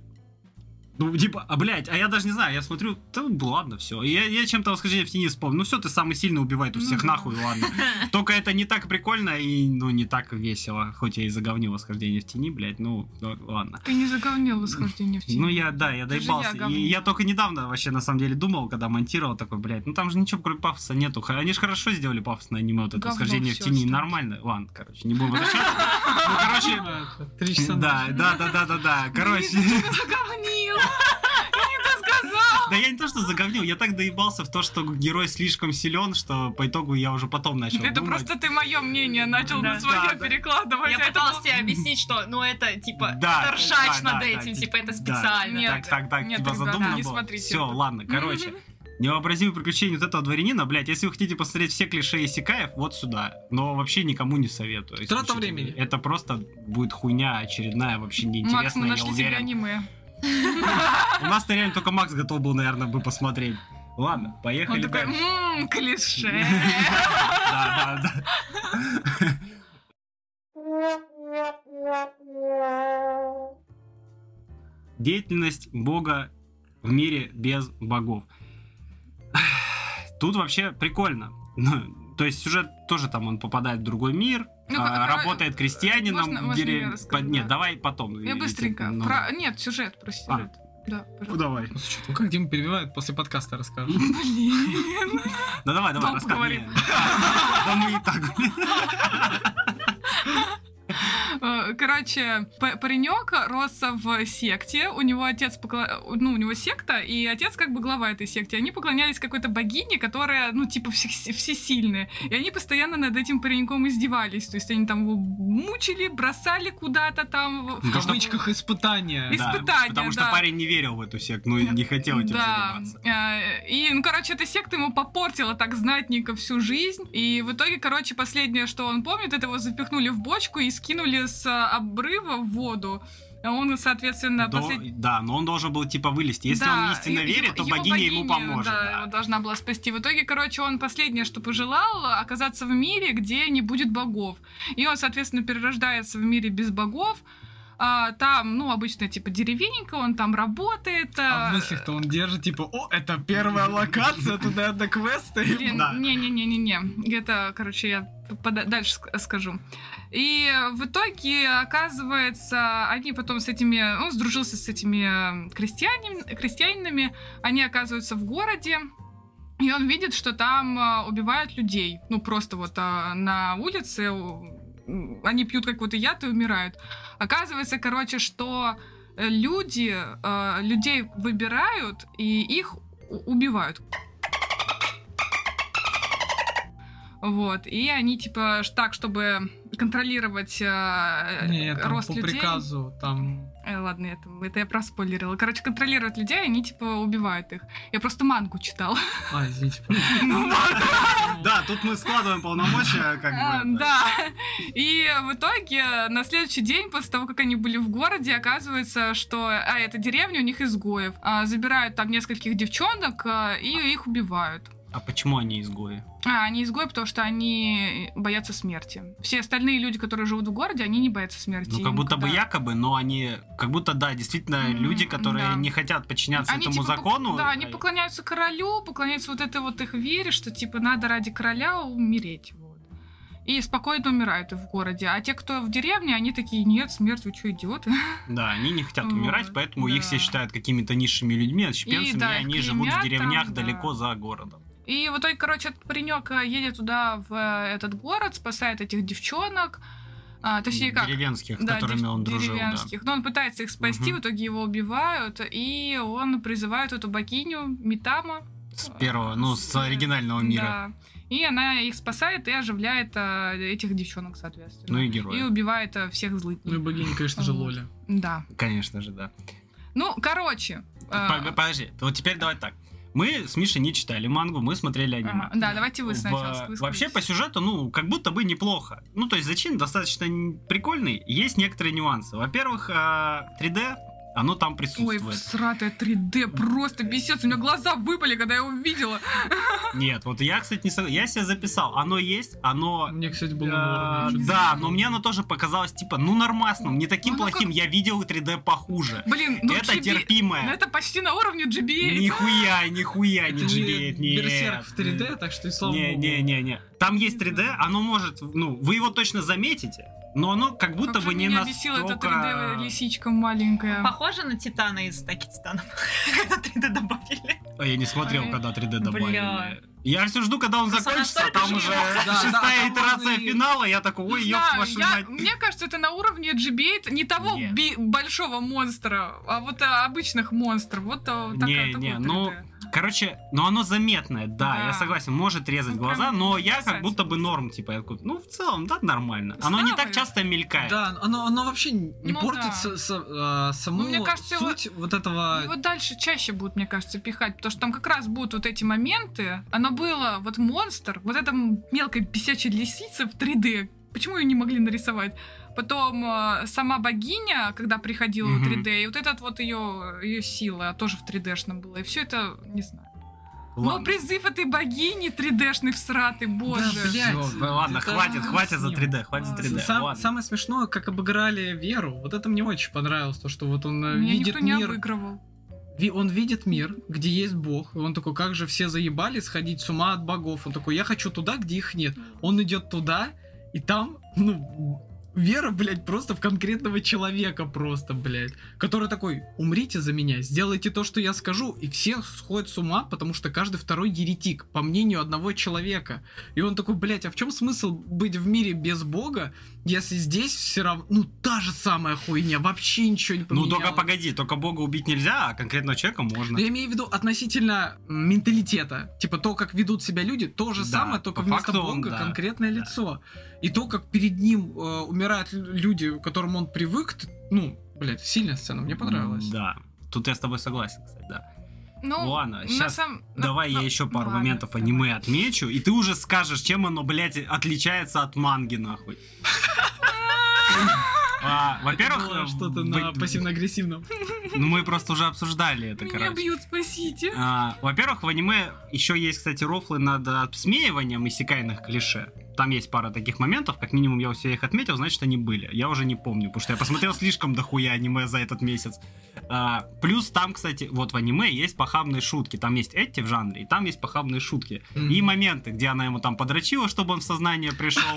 ну, типа, а, блядь, а я даже не знаю, я смотрю, да ну, ладно, все. Я, я чем-то восхождение в тени вспомнил. Ну все, ты самый сильный убивай тут Ну всех нахуй, ладно. Только это не так прикольно и, ну, не так весело. Хоть я и заговнил восхождение в тени, блядь, ну, ну, ладно. Ты не заговнил восхождение в тень. Ну, я, да, я же доебался. я и я только недавно вообще, на самом деле, думал, когда монтировал, такой, блядь, ну там же ничего кроме пафоса нету. Они же хорошо сделали пафосное аниме, вот это Говно восхождение в тени. осталось. Нормально. Ладно, короче, не будем возвращаться. Ну, короче, Три часа да, да, да, да, да, да. Короче. Ты заговнил! Я не то сказал! Да я не то, что заговнил, я так доебался в то, что герой слишком силен, что по итогу я уже потом начал Это думать. просто ты мое мнение начал Да. на свое Да, да. перекладывать. Я а это тебе объяснить, что, ну, это, типа, Да, это ржач да, над да, этим, да, типа, это да. специально. Нет, так, так, так, нет, типа задумано не было. смотрите Все, это. ладно, короче. Невообразимые приключения вот этого дворянина, блядь, если вы хотите посмотреть все клише Исекаев, вот сюда. Но вообще никому не советую. Трата времени. Это просто будет хуйня очередная, вообще Макс, мы неинтересная, я нашли себе уверен. аниме. У нас-то реально только Макс готов был, наверное, бы посмотреть. Ладно, Он поехали такой, дальше. ммм, клише. Да, да, да. Деятельность Бога в мире без богов. Тут вообще прикольно. Ну, то есть сюжет тоже там он попадает в другой мир, Ну, а, как- работает крестьянином можно- в можно деревне. расскажу, Нет, да. давай потом. Я быстренько. ну, Про- Нет, сюжет, про А. сюжет. Да, Ну пожалуйста. давай. Ну, слушай, ну как Дима перебивает, после подкаста расскажешь. Блин. Ну давай, давай. Не, Да мы и так. Короче, паренек рос в секте, у него отец, покла- ну, у него секта, и отец как бы глава этой секты. Они поклонялись какой-то богине, которая, ну, типа, все- всесильная. И они постоянно над этим пареньком издевались. То есть они там его мучили, бросали куда-то там. в- кавычках испытания. Ис- Да, Испытания, Потому что да. парень не верил в эту секту, ну и не хотел этим Да. заниматься. Э, И, ну, короче, эта секта ему попортила так знатненько всю жизнь. И в итоге, короче, последнее, что он помнит, это его запихнули в бочку и скинули с обрыва в воду. Он, соответственно, До- послед- Да, но он должен был типа вылезти. Если Да, он истинно е- верит, его- то его богиня ему богиня, поможет. Да, да. его должна была спасти. В итоге, короче, он последнее, что пожелал, оказаться в мире, где не будет богов. И он, соответственно, перерождается в мире без богов. А, там, ну, обычно, типа, деревенька, он там работает. А а, в мыслях-то он держит, типа, о, это первая локация, туда до квеста. Блин, Да. Не-не-не-не-не. Это, короче, я дальше ск- скажу. И в итоге, оказывается, они потом с этими... Он сдружился с этими крестьянин, крестьянинами. Они оказываются в городе. И он видит, что там а, убивают людей. Ну, просто вот а, на улице они пьют какой-то яд и умирают. Оказывается, короче, что э, люди, э, людей выбирают и их убивают. Вот. И они, типа, так, чтобы контролировать э, Нет, там рост по людей. приказу, там... Э, ладно, это, это я проспойлерила. Короче, контролируют людей, они, типа, убивают их. Я просто мангу читала. А, извините. Да, тут мы складываем полномочия, как бы. Да. И в итоге на следующий день, после того, как они были в городе, оказывается, что а, это деревня у них изгоев. А, забирают там нескольких девчонок а, и их убивают. А почему они изгои? А, они изгои, потому что они боятся смерти. Все остальные люди, которые живут в городе, они не боятся смерти. Ну, как будто бы якобы, но они, как будто, да, действительно, М, люди, которые да. не хотят подчиняться Они, этому типа, пок- закону. Да, они а- поклоняются королю, поклоняются вот этой вот их вере, что типа надо ради короля умереть. Вот. И спокойно умирают и в городе. А те, кто в деревне, они такие, нет, смерть, вы что, идиоты? Да, они не хотят умирать, поэтому их да. все считают какими-то низшими людьми, отщепенцами, и, да, их они живут в клеймят деревнях там, да. далеко за городом. И в итоге, короче, этот паренек э, едет туда, в э, этот город, спасает этих девчонок. А, точнее, как? Деревенских, с Да, которыми он дружил, да. деревенских. Но он пытается их спасти, Мгм. в итоге его убивают, и он призывает эту богиню Митама. С первого, ну, с оригинального мира. Да. И она их спасает и оживляет а, этих девчонок, соответственно. Ну и И герои. убивает а, всех злых. Ну и богиня, конечно же. Лоля. Да. Конечно же, да. Ну, короче. Подожди, вот теперь давай так. Мы с Мишей не читали мангу, мы смотрели аниме. ага, Да, давайте вы В- сначала. высказывайтесь. Вообще по сюжету, ну, как будто бы неплохо. Ну, то есть зачин достаточно прикольный. Есть некоторые нюансы. Во-первых, а, 3D, оно там Ой, присутствует. всратое 3D, просто бесец. У меня глаза выпали, когда я его увидела. Нет, вот я, кстати, не сог- Я себе записал. Оно есть, оно... Мне, кстати, было э, да, но мне оно тоже показалось, типа, ну, нормасным, не таким Оно плохим. Я видел 3D похуже. Блин, ну Это GB терпимое. ну, это почти на уровне GBA. Нихуя, нихуя не Это не GBA, нет. Берсерк в 3D, так что и слава Не, богу. не, не, не. Там есть 3D, оно может, ну, вы его точно заметите, но оно как будто Как бы не меня бесила эта настолько... 3D лисичка маленькая. Похоже на Титана из Таки Титанов. Когда 3D добавили. А я не смотрел, когда 3D добавили. Бля. Я все жду, когда он Просто закончится, а настолько там же уже. Да, шестая итерация и- финала, я такой, ой, ёб вашу я- мать. мне кажется, это на уровне GBA, не того би- большого монстра, а вот а, обычных монстров. Вот а, такая- Не, не, ну, 3D. Короче, но оно заметное, да, Да. я согласен, может резать Ну, глаза, но я как будто бы норм, типа, я такой, ну, в целом, да, нормально. Оно не так часто мелькает. Да, оно, оно вообще не Ну портит да. с- с- а, саму Ну, мне кажется, его- суть вот этого... Его дальше чаще будут, мне кажется, пихать, потому что там как раз будут вот эти моменты. Оно было, вот монстр, вот эта мелкая бесячая лисица в 3D. Почему ее не могли нарисовать? Потом э, сама богиня, когда приходила в Мгм. 3D, и вот этот вот ее, ее сила тоже в 3D-шном было. И все это, не знаю. Но Ладно. Ну, призыв этой богини 3D-шный всратый, боже. Да, блядь. Всё, ладно, Это хватит, хватит за с ним. 3D, хватит за 3D. Сам- ладно. самое смешное, как обыграли Веру. Вот это мне очень понравилось, то, что вот он э, Меня видит никто не мир. обыгрывал. Он видит мир, где есть Бог. И он такой, как же все заебали сходить с ума от богов. Он такой, я хочу туда, где их нет. Он идет туда, и там, ну, вера, блядь, просто в конкретного человека просто, блядь. Который такой, умрите за меня, сделайте то, что я скажу. И все сходят с ума, потому что каждый второй еретик, по мнению одного человека. И он такой, блядь, а в чем смысл быть в мире без Бога, если здесь все равно, ну, та же самая хуйня, вообще ничего не Ну поменялось. только погоди, только бога убить нельзя, а конкретного человека можно. Но я имею в виду относительно менталитета. Типа то, как ведут себя люди, то же Да, самое, только вместо факту он, Бога да. конкретное Да. лицо. И то, как перед ним э, умирают лю- люди, к которым он привык, ну, блядь, сильная сцена, мне понравилась. Да. Тут я с тобой согласен, кстати, да. Ну, Ладно, сейчас сам- давай на- я еще пару ладно, моментов давай. аниме отмечу, и ты уже скажешь, чем оно, блядь, отличается от манги, нахуй. А, Во-первых, было что-то на пассивно-агрессивном. ну мы просто уже обсуждали это, Меня короче. бьют, спасите. А, Во-первых, в аниме еще есть, кстати, рофлы над обсмеиванием иссякайных клише. Там есть пара таких моментов, как минимум я у себя их отметил, значит они были. Я уже не помню, потому что я посмотрел слишком дохуя аниме за этот месяц. А, плюс там, кстати, вот в аниме есть похабные шутки. Там есть эти в жанре, и там есть похабные шутки. Мгм. И моменты, где она ему там подрочила, чтобы он в сознание пришел.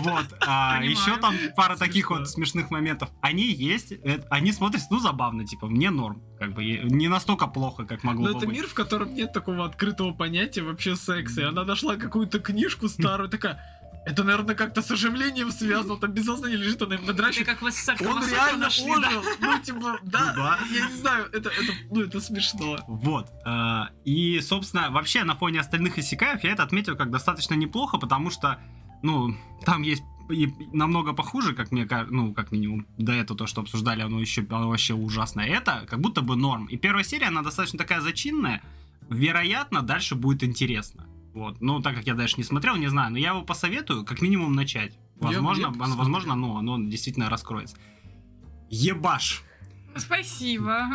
Вот. А. Еще там пара таких вот смешных моментов. Они есть, э, они смотрятся, ну, забавно, типа, мне норм. Как бы не настолько плохо, как могло Но бы это быть. мир, в котором нет такого открытого понятия вообще секса. И она нашла какую-то книжку старую, такая... Это, наверное, как-то с оживлением связано. Там без сознания лежит, она им надрачивает. как с Он реально нашли, да? ожил. Ну, типа, да, Ну да. я не знаю, это, это, ну, это смешно. Вот. э, И, собственно, вообще на фоне остальных исекаев я это отметил как достаточно неплохо, потому что, ну, там есть и намного похуже, как мне кажется, ну, как минимум, до этого то, что обсуждали, оно еще оно вообще ужасное. Это как будто бы норм. И первая серия, она достаточно такая зачинная. Вероятно, дальше будет интересно. Вот. Ну, так как я дальше не смотрел, не знаю, но я его посоветую, как минимум, начать. Я- Возможно, я оно, посмотрю. возможно, ну, оно действительно раскроется. Ебаш! Спасибо.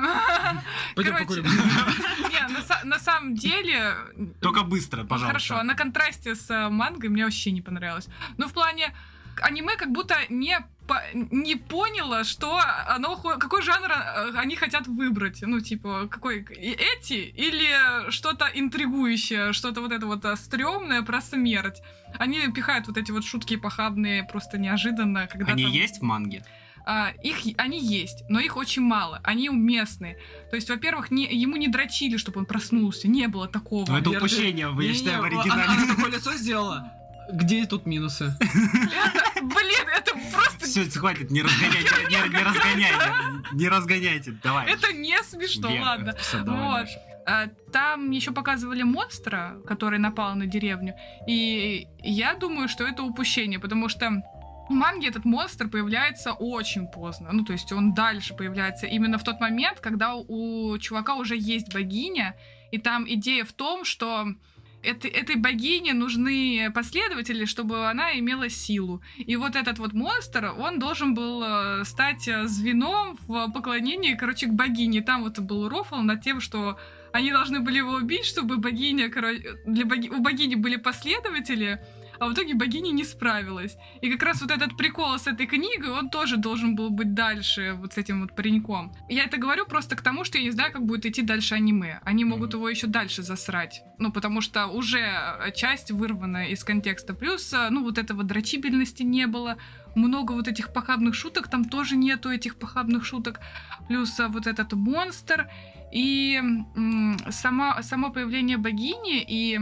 Пойдем Короче, не, на на самом деле... Только быстро, ну, пожалуйста. Хорошо, на контрасте с э, мангой мне вообще не понравилось. Ну, в плане, аниме как будто не по- не поняла, что оно, какой жанр э, они хотят выбрать. Ну, типа, какой эти или что-то интригующее, что-то вот это вот э, стрёмное про смерть. Они пихают вот эти вот шутки похабные просто неожиданно, когда Они там- есть в манге? а, их, они есть, но их очень мало, они уместные. То есть, во-первых, не, ему не дрочили, чтобы он проснулся, не было такого. Ну, это упущение, я считаю, в а- оригинале. Она такое лицо сделала. Где тут минусы? Это, блин, это просто... Все, хватит, не разгоняйте, не, не разгоняйте, не разгоняйте, давай. Это не смешно, Вера, ладно. Вот. А, Там еще показывали монстра, который напал на деревню. И я думаю, что это упущение, потому что в манге этот монстр появляется очень поздно. Ну, то есть он дальше появляется именно в тот момент, когда у чувака уже есть богиня, и там идея в том, что этой, этой богине нужны последователи, чтобы она имела силу. И вот этот вот монстр, он должен был э, стать э, звеном в поклонении, короче, к богине. Там вот был рофл над тем, что они должны были его убить, чтобы богиня, короче, для боги... у богини были последователи, а в итоге богиня не справилась. И как раз вот этот прикол с этой книгой, он тоже должен был быть дальше вот с этим вот пареньком. Я это говорю просто к тому, что я не знаю, как будет идти дальше аниме. Они могут Мгм. его еще дальше засрать. Ну, потому что уже э, часть вырвана из контекста. Плюс, э, ну, вот этого дрочибельности не было. Много вот этих похабных шуток, там тоже нету этих похабных шуток. Плюс э, вот этот монстр. И м, сама, само появление богини и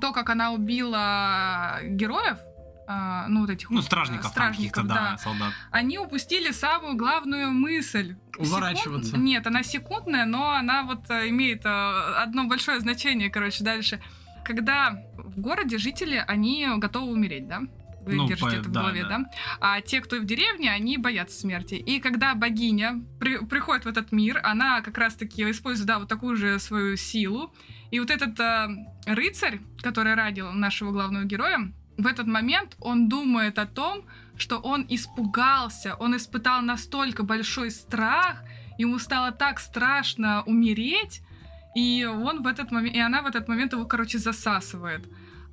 то, как она убила героев, а, ну, вот этих Ну, вот, стражников, э, стражников, да, да, солдат. они упустили самую главную мысль. Уворачиваться. Секунд- Нет, она секундная, но она вот э, имеет э, одно большое значение, короче, дальше. Когда в городе жители, они готовы умереть, да? Вы Ну, держите по- это в да, голове, да. да. А те, кто в деревне, они боятся смерти. И когда богиня при- приходит в этот мир, она как раз-таки использует, да, вот такую же свою силу. И вот этот э, рыцарь, который радил нашего главного героя, в этот момент он думает о том, что он испугался, он испытал настолько большой страх, ему стало так страшно умереть, И он в этот момент, и она в этот момент его, короче, засасывает.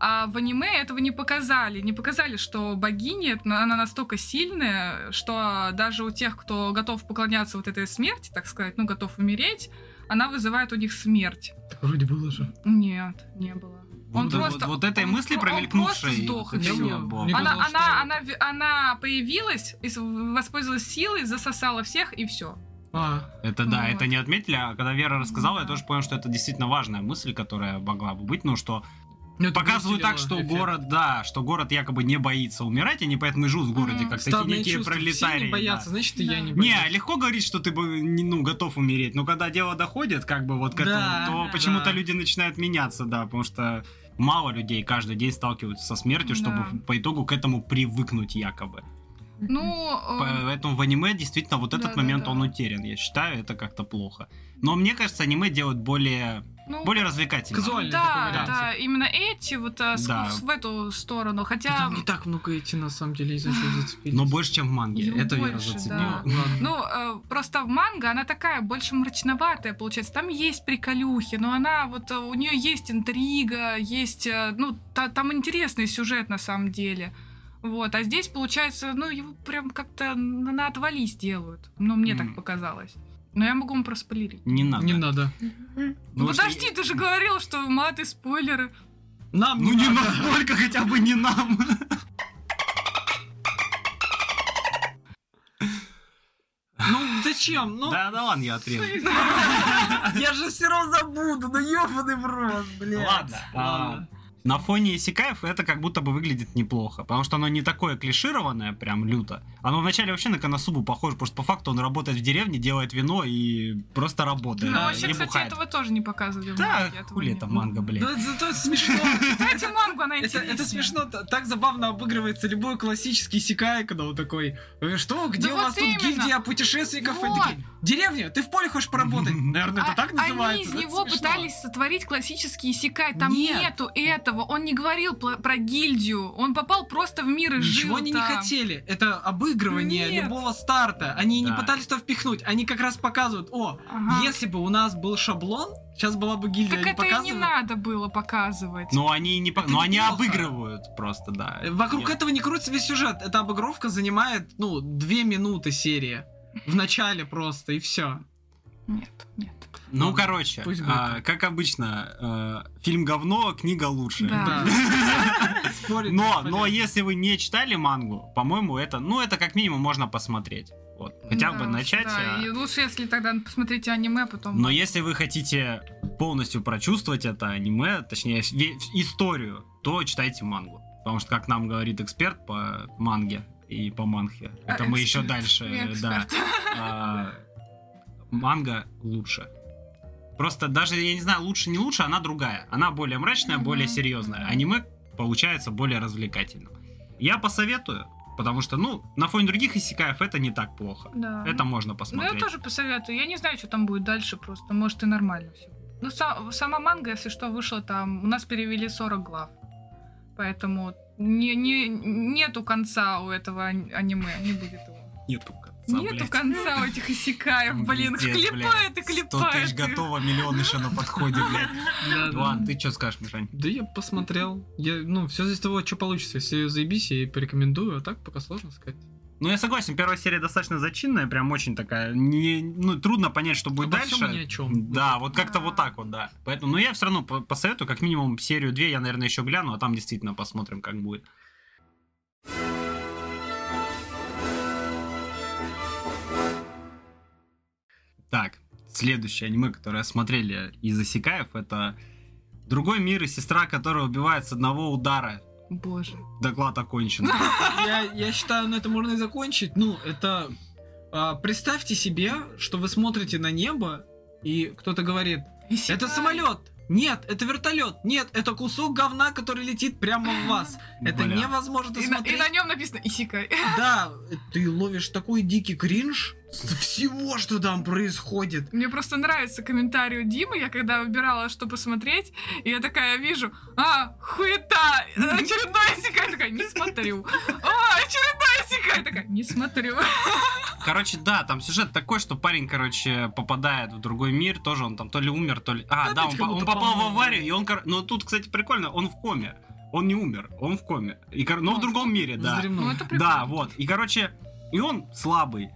А в аниме этого не показали. Не показали, что богиня, она настолько сильная, что даже у тех, кто готов поклоняться вот этой смерти, так сказать, ну, готов умереть, она вызывает у них смерть. Так вроде было же. Нет, не было. Он вот, просто- вот, вот этой он мысли про- он промелькнувшей. просто сдох. Мне Она, она, что- она, она появилась, и воспользовалась силой, засосала всех, и все. А, Это да, Вот. это не отметили, а когда Вера рассказала, я Да. тоже понял, что это действительно важная мысль, которая могла бы быть, ну что ну, показывают так, что эффект. город, да, что город якобы не боится умирать, они поэтому и живут в городе, Мгм. как такие Стадное некие чувство. пролетарии. Все не боятся, да. значит, и я Да. не Не, боюсь. легко говорить, что ты бы не, ну, готов умереть, но когда дело доходит, как бы вот к этому, Да, то да. почему-то Да. люди начинают меняться, да, потому что мало людей каждый день сталкиваются со смертью, чтобы Да. в- по итогу к этому привыкнуть якобы. Ну, э, Поэтому в аниме действительно вот этот Да-да-да. момент он утерян. Я считаю, это как-то плохо. Но мне кажется, аниме делают более, ну, более развлекательно. Казуальный да, такой да, именно эти вот а, Да. в эту сторону. Да Хотя, Там не так много идти, на самом деле, из-за чего зацепились. Но больше, чем в манге. Его это Вера больше, зацепила. да. Ну, ну, э, просто манга, она такая больше мрачноватая, получается. Там есть приколюхи, но она вот, э, у нее есть интрига, есть, э, ну, та- там интересный сюжет на самом деле. Вот, а здесь, получается, ну, его прям как-то на, на отвались делают. Ну, мне М. так показалось. Но я могу вам проспойлерить. Не надо. Не надо. Ну, Ну, подожди, ты же говорил, что маты, спойлеры. Нам Ну не надо. настолько, хотя бы не нам. Ну зачем? Ну, Да, да ладно, я отрежу. я же все равно забуду, ну ёбаный в рот, блядь. Ладно. На фоне Исикаев это как будто бы выглядит неплохо, потому что оно не такое клишированное, прям люто. Оно вначале вообще на Коносубу похоже, потому что по факту он работает в деревне, делает вино и просто работает. Ну, а вообще, не кстати, бухает. этого тоже не показывали. Да, манге, хули это манга, блядь. Да, зато это смешно. Читайте мангу, она Это, интереснее. это смешно, т- так забавно обыгрывается любой классический секай, когда он такой, «Э, что, где Да у вас вот тут именно. гильдия путешественников? И Вот. такие, Деревня, ты в поле хочешь поработать? Наверное, это А- так называется. Они из Это него смешно. пытались сотворить классический исекай. Там Нет. нету этого. Он не говорил про гильдию. Он попал просто в мир и жил Ничего они не там. хотели. Это обыгрывание Нет. любого старта. Они не Да. пытались то впихнуть. Они как раз показывают, о, Ага. если бы у нас был шаблон, сейчас была бы гильдия. Так Они это и не показывают. надо было показывать. Но они не, по- Это но они неплохо. обыгрывают просто, да. Вокруг Нет. этого не крутится весь сюжет. Эта обыгровка занимает, ну, две минуты серии. В начале просто, и все. Нет, нет. Ну, короче, а, как обычно, э, фильм говно, книга лучше. Да. Но, но если вы не читали мангу, по-моему, это, ну, это как минимум можно посмотреть. Вот. Хотя Да бы начать. да. а- И лучше, если тогда посмотрите аниме, потом... Но если вы хотите полностью прочувствовать это аниме, точнее, историю, то читайте мангу. Потому что, как нам говорит эксперт по манге и по манхе, А, это мы еще эксперт. дальше, да, эксперт. а, манга лучше. Просто даже, я не знаю, лучше не лучше, она другая. Она более мрачная, Мгм. более серьезная. Аниме получается более развлекательным. Я посоветую, потому что, ну, на фоне других исекаев это не так плохо. Да. Это можно Ну, посмотреть. я тоже посоветую. Я не знаю, что там будет дальше просто. Может, и нормально все. Ну, са- сама манга, если что, вышла там... У нас перевели 40 глав. Поэтому не, не, нету конца у этого ани- аниме. Не будет его. Нету конца, нету блядь. конца у этих исекаев, блин. Пиздец, Клепает и блядь. 100 тысяч клепает. готово, миллион еще на подходе, блядь. Ладно, ты что скажешь, Мишань? Да я посмотрел. Я, ну, все зависит от того, что получится. Если заебись, я и порекомендую, а так пока сложно сказать. Ну, я согласен, первая серия достаточно зачинная, прям очень такая, не, ну, трудно понять, что будет Обо дальше. ни о чем. Да, вот как-то вот так вот, да. Поэтому, ну, я все равно по- посоветую, как минимум, серию 2 я, наверное, еще гляну, а там действительно посмотрим, как будет. Так, следующее аниме, которое смотрели из Осикаев, это Другой мир и сестра, которая убивает с одного удара. Боже. Доклад окончен. Я, я считаю, на это можно и закончить. Ну, это... а, представьте себе, что вы смотрите на небо, и кто-то говорит, это самолет. Нет, это вертолет. Нет, это кусок говна, который летит прямо в вас. Это Бля. невозможно И на, смотреть. и на нем написано Исикай. Да, ты ловишь такой дикий кринж всего, что там происходит. Мне просто нравится комментарий у Димы, я когда выбирала, что посмотреть, и я такая вижу, а, хуета, очередной Исикай, такая, не смотрю. А, очередной Исикай, такая, не смотрю. Короче, да, там сюжет такой, что парень, короче, попадает в другой мир, тоже он там то ли умер, то ли... А, Да, да, он, он попал в аварию, и он... кор- Ну, тут, кстати, прикольно, он в коме. Он не умер, он в коме. И, кор- Но в Он в другом мире, да. Ну, это прикольно. Да, вот. И, короче, и он слабый.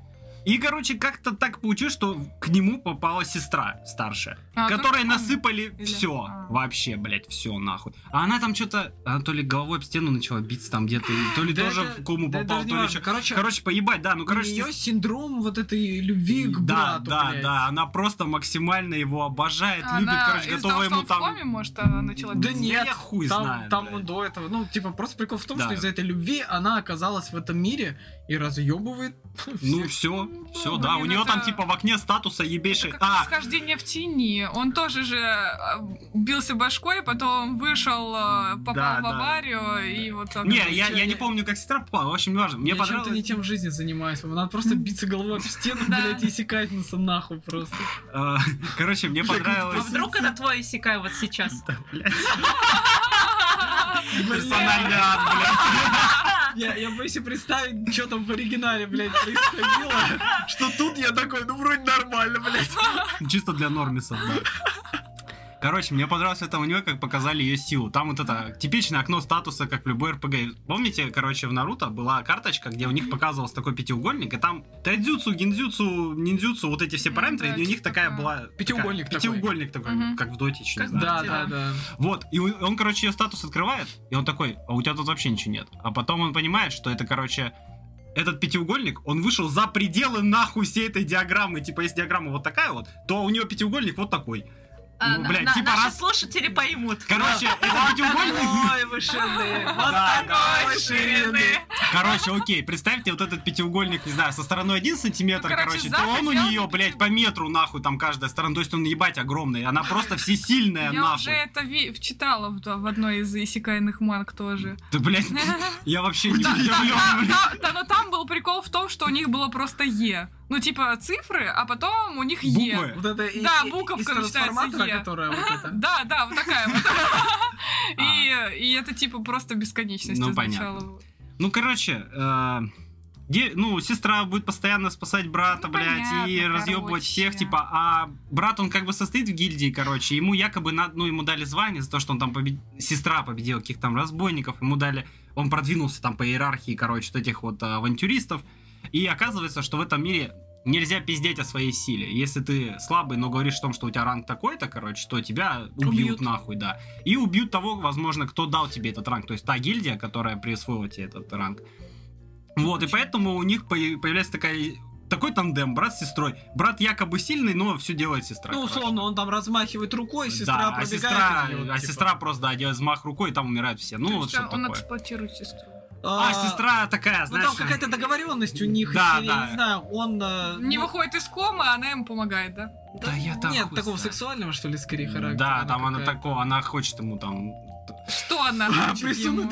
И, короче, как-то так получилось, что к нему попала сестра старшая, А, которой насыпали Или- все. а. Вообще, блядь, все нахуй. А она там что-то, она то ли головой об стену начала биться там где-то, то ли Да тоже это- в кому да попал, даже не то ли что. Короче, Короче, поебать, да, ну, короче, у нее синдром вот этой любви к да, брату, да, блядь. да, она просто максимально его обожает, Она любит, короче, из-за готова того, ему там... коме, может, она начала Да нет, я хуй там, знаю, там блядь. до этого, ну, типа, просто прикол в том, Да. что из-за этой любви она оказалась в этом мире и разъебывает Ну все, все, блин, да, у нее это- там типа в окне статуса ебейший. А, восхождение в тени. Он тоже же э, бился башкой, потом вышел, э, попал Да, в да. аварию, и вот так. не, я, я не помню, как сестра попала, в общем, не важно. Мне понравилось. не тем в жизни занимаюсь. Надо просто биться головой об стену, Да. блядь, и секать нахуй просто. А, Короче, мне А понравилось. вдруг это твой Исекай вот сейчас? Персональный ад, блядь. Я, я боюсь себе представить, что там в оригинале, блядь, происходило. Что тут я такой, ну вроде нормально, блядь. Чисто для нормисов, да. Короче, мне понравилось это аниме, как показали ее силу. Там вот это типичное окно статуса, как в любой РПГ. Помните, короче, в Наруто была карточка, где у них показывался такой пятиугольник, и там тайдзюцу, гиндзюцу, ниндзюцу, вот эти все параметры, да, и у них типа такая была... Пятиугольник такая- такой. Пятиугольник такой, Мгм. как в доте еще, не Как знаю. Да, Да. да, да. Вот, и он, короче, ее статус открывает, и он такой, а у тебя тут вообще ничего нет. А потом он понимает, что это, короче, этот пятиугольник, он вышел за пределы нахуй всей этой диаграммы. Типа, если диаграмма вот такая вот, то у него пятиугольник вот такой. Ну, на- блядь, на- типа Наши раз- слушатели поймут. Короче, это пятиугольник... Ой, вы шины, вот такой Ой, шины. Короче, окей, представьте вот этот пятиугольник, не знаю, со стороной 1 сантиметр, Ну, короче, короче, то он у нее, блядь, по метру нахуй там каждая сторона. То есть он ебать огромный. Она просто всесильная Я нахуй. уже это ви- читала в, в одной из исекайных манг тоже. Да, блядь, я вообще не Да, удивлен, да, но там был прикол в том, что у них было просто Е. Ну, типа цифры, а потом у них Е. Буквы. Вот это и- Да, и- буковка из начинается «Е». которая вот это. Да, да, вот такая вот. А. И, это типа просто бесконечность Ну, означало. Ну, короче, э, ну, сестра будет постоянно спасать брата, Ну, блядь, и понятно, разъебывать короче. всех, типа, а брат, он как бы состоит в гильдии, короче, ему якобы, на, ну, ему дали звание за то, что он там побед... сестра победила каких-то там разбойников, ему дали, он продвинулся там по иерархии, короче, вот этих вот а, авантюристов, и оказывается, что в этом мире нельзя пиздеть о своей силе. Если ты слабый, но говоришь о том, что у тебя ранг такой-то, короче, то тебя убьют, Убьют. нахуй, да. И убьют того, возможно, кто дал тебе этот ранг. То есть та гильдия, которая присвоила тебе этот ранг. Вот, и поэтому у них появ- появляется такая такой тандем, брат с сестрой. Брат якобы сильный, но все делает сестра. Ну, короче. условно, он там размахивает рукой, сестра да, а пробегает. сестра, и у него, а типа, сестра просто, да, делает взмах рукой, и там умирают все. Ну, То вот что он такое. эксплуатирует сестру. А, сестра такая, Ну, знаешь... там какая-то договоренность у них, Да, или, да. я не знаю, он... э, Не ну, выходит из комы, а она ему помогает, да? Да я так Нет, такого знаю. сексуального, что ли, скорее характера. Да, там она какая-то. такого, она хочет ему там... Что она хочет ему?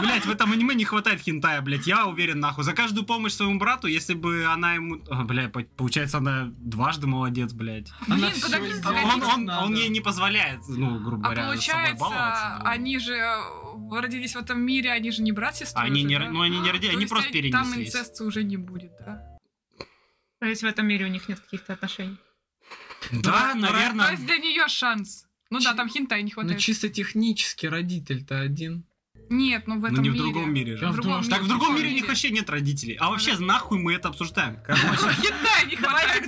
Блять, в этом аниме не хватает хентая, блять, я уверен, нахуй. За каждую помощь своему брату, если бы она ему... А, бля, по- получается, она дважды молодец, блять. Блин, погоди. Он, он, ей не позволяет, ну, грубо А говоря, с собой получается, они же э, родились в этом мире, они же не брат с сестрой Они не, ну, они не родили, То они просто они- Там перенеслись. инцеста уже не будет, да? То есть в этом мире у них нет каких-то отношений. Да, Ну, То наверное. есть для нее шанс. Ну да, там хинтай не Ну, хватает. чисто технически родитель-то один. Нет, ну в Ну, этом не в мире. другом мире же. В другом Так в другом мире у них вообще нет родителей. А вообще, нахуй мы это обсуждаем? Короче, Хинтай не хватает.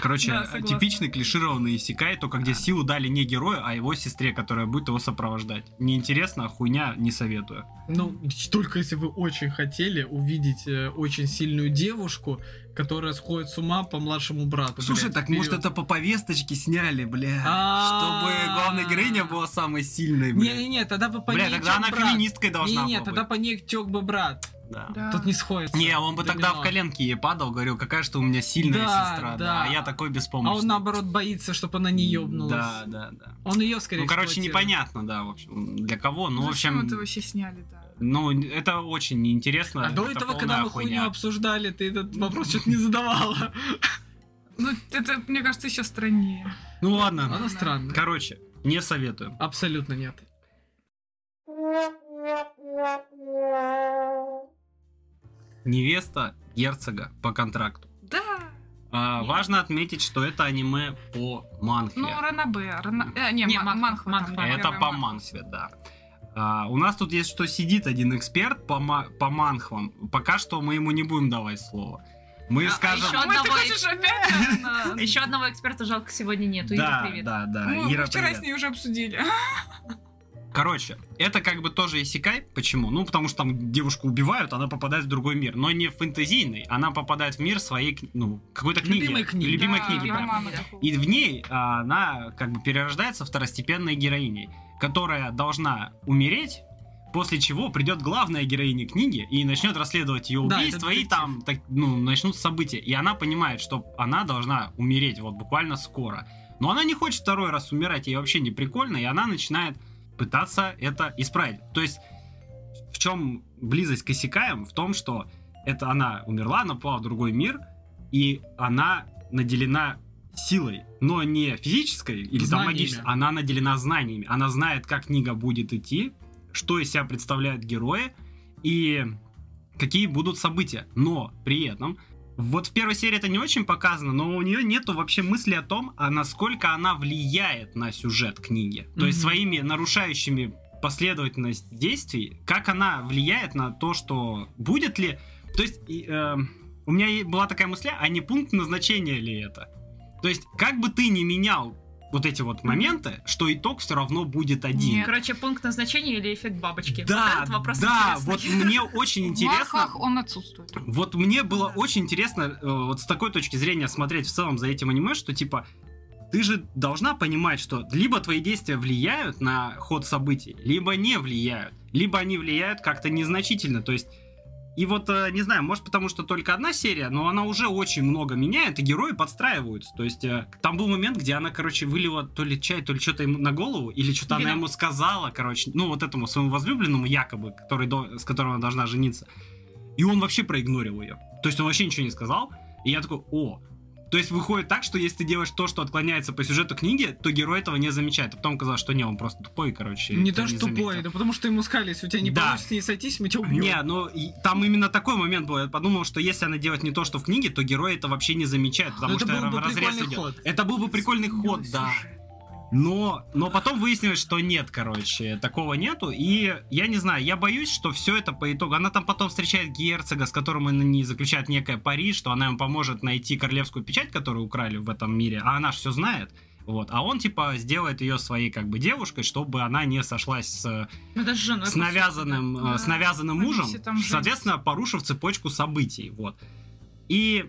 Короче Да, типичный клишированный Исикай, только где силу дали не герою, а его сестре, которая будет его сопровождать. Неинтересно, хуйня, не советую. Ну, только если вы очень хотели увидеть э, очень сильную девушку, которая сходит с ума по младшему брату. Слушай, блядь, так может вперед. это по повесточке сняли, бля, А. чтобы главная героиня была самой сильной, бля. Не-не-не, тогда бы по Бля, тогда она феминисткой должна Не-не, была тогда быть. по ней тек бы брат. Да. Да. Тут не сходится. Не, он бы тогда в Домино. коленки ей падал, говорил, какая что у меня сильная Да, сестра, да, да. а я такой А беспомощный. он наоборот боится, чтобы она не ёбнулась. Да, да, да. Он ее скорее Ну, короче, непонятно, да, в общем, для кого, ну, в Зачем общем, это вообще сняли, да? ну, это очень неинтересно. А до это этого, когда мы хуйню обсуждали, ты этот вопрос что-то не задавала. Ну, это, мне кажется, еще страннее. Ну, ладно, Она странная. короче, не советую. Абсолютно нет. Невеста герцога по контракту. Да. А, Нет. важно отметить, что это аниме по манхве. Ну, Ранабе. Рана... э, не, Не, Ма- Манхва, Манхва. там Это по манхве, да. А, у нас тут есть что сидит один эксперт по, ма- по манхвам. Пока что мы ему не будем давать слово. Мы А, а скажем... еще ты одного хочешь опять? на- Еще одного эксперта жалко сегодня нету. Ира, Да, привет. да, да. Мы Ира, мы вчера привет. с ней уже обсудили. Короче, это как бы тоже исекай. Почему? Ну, потому что там девушку убивают, она попадает в другой мир. Но не в фэнтезийный, она попадает в мир своей, ну, какой-то книги. Любимой книги. Любимой Да, книги, да. Да. И в ней а, она как бы перерождается второстепенной героиней, которая должна умереть, после чего придет главная героиня книги и начнет расследовать ее Да, убийство, это и там так, ну, начнутся события. И она понимает, что она должна умереть вот буквально скоро. Но она не хочет второй раз умирать, ей вообще не прикольно, и она начинает пытаться это исправить. То есть в чем близость к Исекаям? В том, что это она умерла, она попала в другой мир, и она наделена силой, но не физической или там магической, она наделена знаниями. Она знает, как книга будет идти, что из себя представляют герои и какие будут события. Но при этом вот в первой серии это не очень показано, но у нее нету вообще мысли о том, а насколько она влияет на сюжет книги. То есть своими нарушающими последовательность действий, как она влияет на то, что будет ли... То есть э, у меня была такая мысль, а не пункт назначения ли это? То есть как бы ты ни менял вот эти вот моменты, что итог все равно будет один. Нет. Короче, пункт назначения или эффект бабочки? Вот Да, этот вопрос да, интересный. вот мне очень В интересно. Манхвах он отсутствует. Вот мне было очень интересно э, вот с такой точки зрения смотреть в целом за этим аниме, что типа ты же должна понимать, что либо твои действия влияют на ход событий, либо не влияют, либо они влияют как-то незначительно. То есть и вот, э, не знаю, может потому что только одна серия, но она уже очень много меняет, и герои подстраиваются. То есть э, там был момент, где она, короче, вылила то ли чай, то ли что-то ему на голову, или что-то она ему сказала, короче, ну вот этому своему возлюбленному якобы, который с которым она должна жениться. И он вообще проигнорил ее. То есть он вообще ничего не сказал. И я такой, о. То есть выходит так, что если ты делаешь то, что отклоняется по сюжету книги, то герой этого не замечает. А потом оказалось, что не, он просто тупой, короче. Не то, что тупой, да потому что ему сказали, если у тебя не Да. получится с ней сойтись, мы тебя убьем. Не, ну и там именно такой момент был. Я подумал, что если она делает не то, что в книге, то герой это вообще не замечает, потому это что был бы разрез идет. ход. Это был бы прикольный ход, да. Но, но потом выяснилось, что нет, короче, такого нету. И я не знаю, я боюсь, что все это по итогу. Она там потом встречает герцога, с которым они заключают некое пари, что она им поможет найти королевскую печать, которую украли в этом мире. А она же все знает. Вот. А он, типа, сделает ее своей, как бы, девушкой, чтобы она не сошлась с, Ну, даже с навязанным, да. э, с навязанным мужем, соответственно, порушив цепочку событий. Вот. И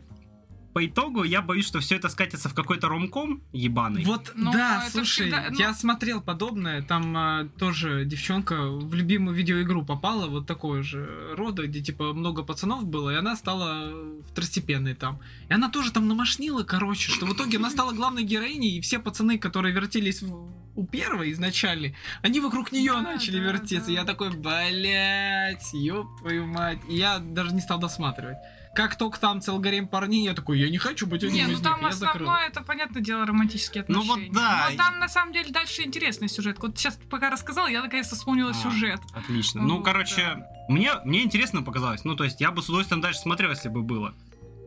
по итогу я боюсь, что все это скатится в какой-то ромком ебаный. Вот, Но да, слушай, всегда- ну- я смотрел подобное, там а, тоже девчонка в любимую видеоигру попала, вот такое же рода, где типа много пацанов было, и она стала второстепенной там. И она тоже там намашнила, короче, что в итоге она стала главной героиней, и все пацаны, которые вертелись в- у первой изначально, они вокруг нее Да, начали да, вертеться. да. Я такой, блять, ёб твою мать. И я даже не стал досматривать. Как только там целый гарем парней, я такой, я не хочу быть Не, одним ну из них. там закрыл. основное, это, понятное дело, романтические Ну отношения. вот да. Но там, на самом деле, дальше интересный сюжет. Вот сейчас, пока рассказала, я наконец-то вспомнила А. сюжет. Отлично. Ну, Вот, короче, мне, мне интересно показалось. Ну, то есть, я бы с удовольствием дальше смотрел, если бы было.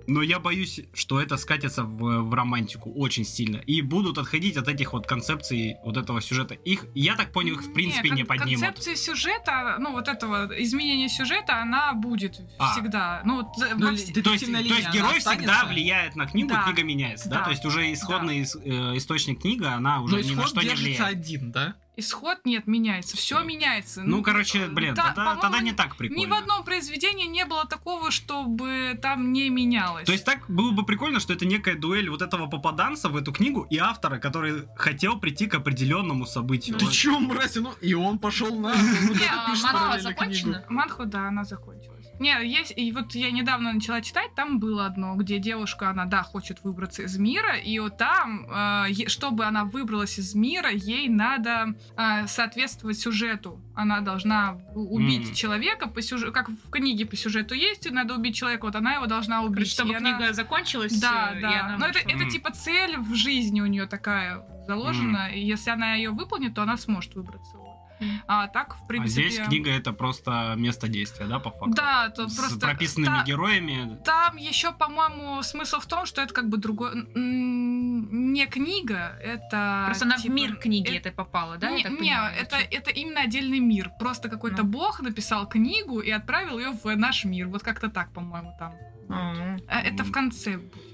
Но я боюсь, что это скатится в, в романтику очень сильно. И будут отходить от этих вот концепций вот этого сюжета. Их, я так понял, их в принципе Не, не поднимут. Концепция сюжета, ну вот этого изменения сюжета, она будет А. всегда. Ну, э, Ну, во То есть, то есть герой останется? всегда влияет на книгу, Да. книга меняется, да? Да. То есть уже исходный ис- э, источник книга, она уже Но ни на что не держится влияет. один, да? Исход нет, меняется. Все меняется. Ну, короче, блин, та- тогда, тогда не так прикольно. Ни в одном произведении не было такого, чтобы там не менялось. То есть так было бы прикольно, что это некая дуэль вот этого попаданца в эту книгу и автора, который хотел прийти к определенному событию. Ты чё, мразь? Ну, и он пошел на... Не, манхва закончена? книгу. Манху, да, она закончилась. Не, есть, и вот я недавно начала читать, там было одно, где девушка, она, да, хочет выбраться из мира, и вот там, э, чтобы она выбралась из мира, ей надо э, соответствовать сюжету. Она должна убить Мгм. человека по сюжету, как в книге по сюжету есть, надо убить человека, вот она его должна убить. Чтобы и она- книга закончилась, Да, э, и да. она Но это, вышла. это типа цель в жизни у нее такая заложена, и если она ее выполнит, то она сможет выбраться. А так, в А принципе... здесь книга это просто место действия, да, по факту? Да, тут С просто... прописанными та- героями. Там еще, по-моему, смысл в том, что это как бы другой... Не книга, это... Просто она в типа, мир книги э, этой попала, да? я Не, это, это именно отдельный мир. Просто какой-то Ну. бог написал книгу и отправил ее в наш мир. Вот как-то так, по-моему, там. А Это в конце. будет.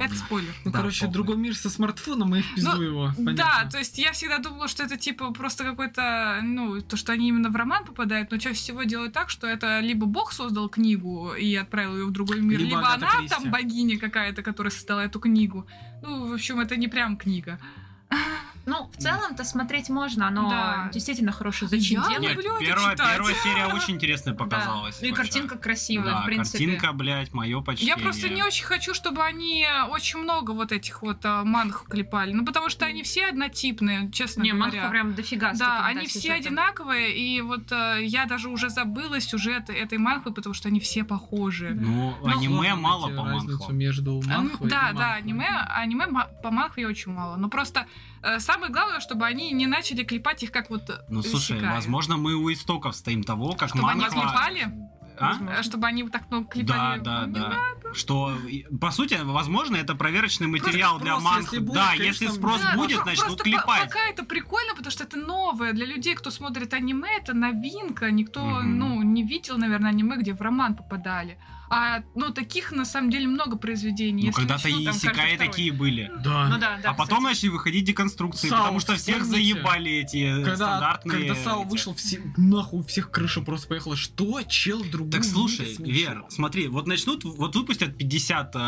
Это спойлер. Ну, Да, короче, похуй. другой мир со смартфоном и в пизду Ну, его. Да, понятно. то есть я всегда думала, что это типа просто какой-то, ну, то, что они именно в роман попадают, но чаще всего делают так, что это либо бог создал книгу и отправил ее в другой мир, Либо либо, Агата она Кристи. там богиня какая-то, которая создала эту книгу. Ну, в общем, это не прям книга. Ну, в целом-то смотреть можно, оно Да. действительно хороший зачин Я делает. Нет, люблю это первая, читать. первая серия очень интересная Да. показалась. Ну и картинка красивая, Да, в принципе. картинка, блядь, мое почтение. Я просто не очень хочу, чтобы они очень много вот этих вот а, манх клепали. Ну, потому что они все однотипные, честно Не, говоря. манха прям дофига. Да, они все сюжетом. одинаковые, и вот э, я даже уже забыла сюжет этой манхвы, потому что они все похожи. Ну, Ну, аниме мало по манхву. между А, манхвой и да, да, манхвой. аниме, аниме ма- по манхве очень мало. Но просто самое главное, чтобы они не начали клепать их как вот э, Ну, слушай, Исекаи. возможно, мы у истоков стоим того, как Чтобы они манхва... клепали? А? Э, Чтобы они вот так ну, Да, клепали. да, Ну, не да. надо. Что, по сути, возможно, это проверочный материал спрос, для манхвы. если будет, да, конечно, если спрос Да, ну, будет, просто по- клепать. Пока это прикольно, потому что это новое. Для людей, кто смотрит аниме, это новинка. Никто, Мгм. ну, не видел, наверное, аниме, где в роман попадали. А, ну, таких, на самом деле, много произведений. Ну, когда-то и второй. такие были. Да. Ну да, да. а потом кстати. начали выходить деконструкции, Сау, потому что всех вспомните. заебали эти Когда, стандартные... когда Сау эти. вышел, все, нахуй у всех крыша просто поехала. Что? Чел в другом Так слушай? Вер, смотри, вот начнут, вот выпустят 50 э,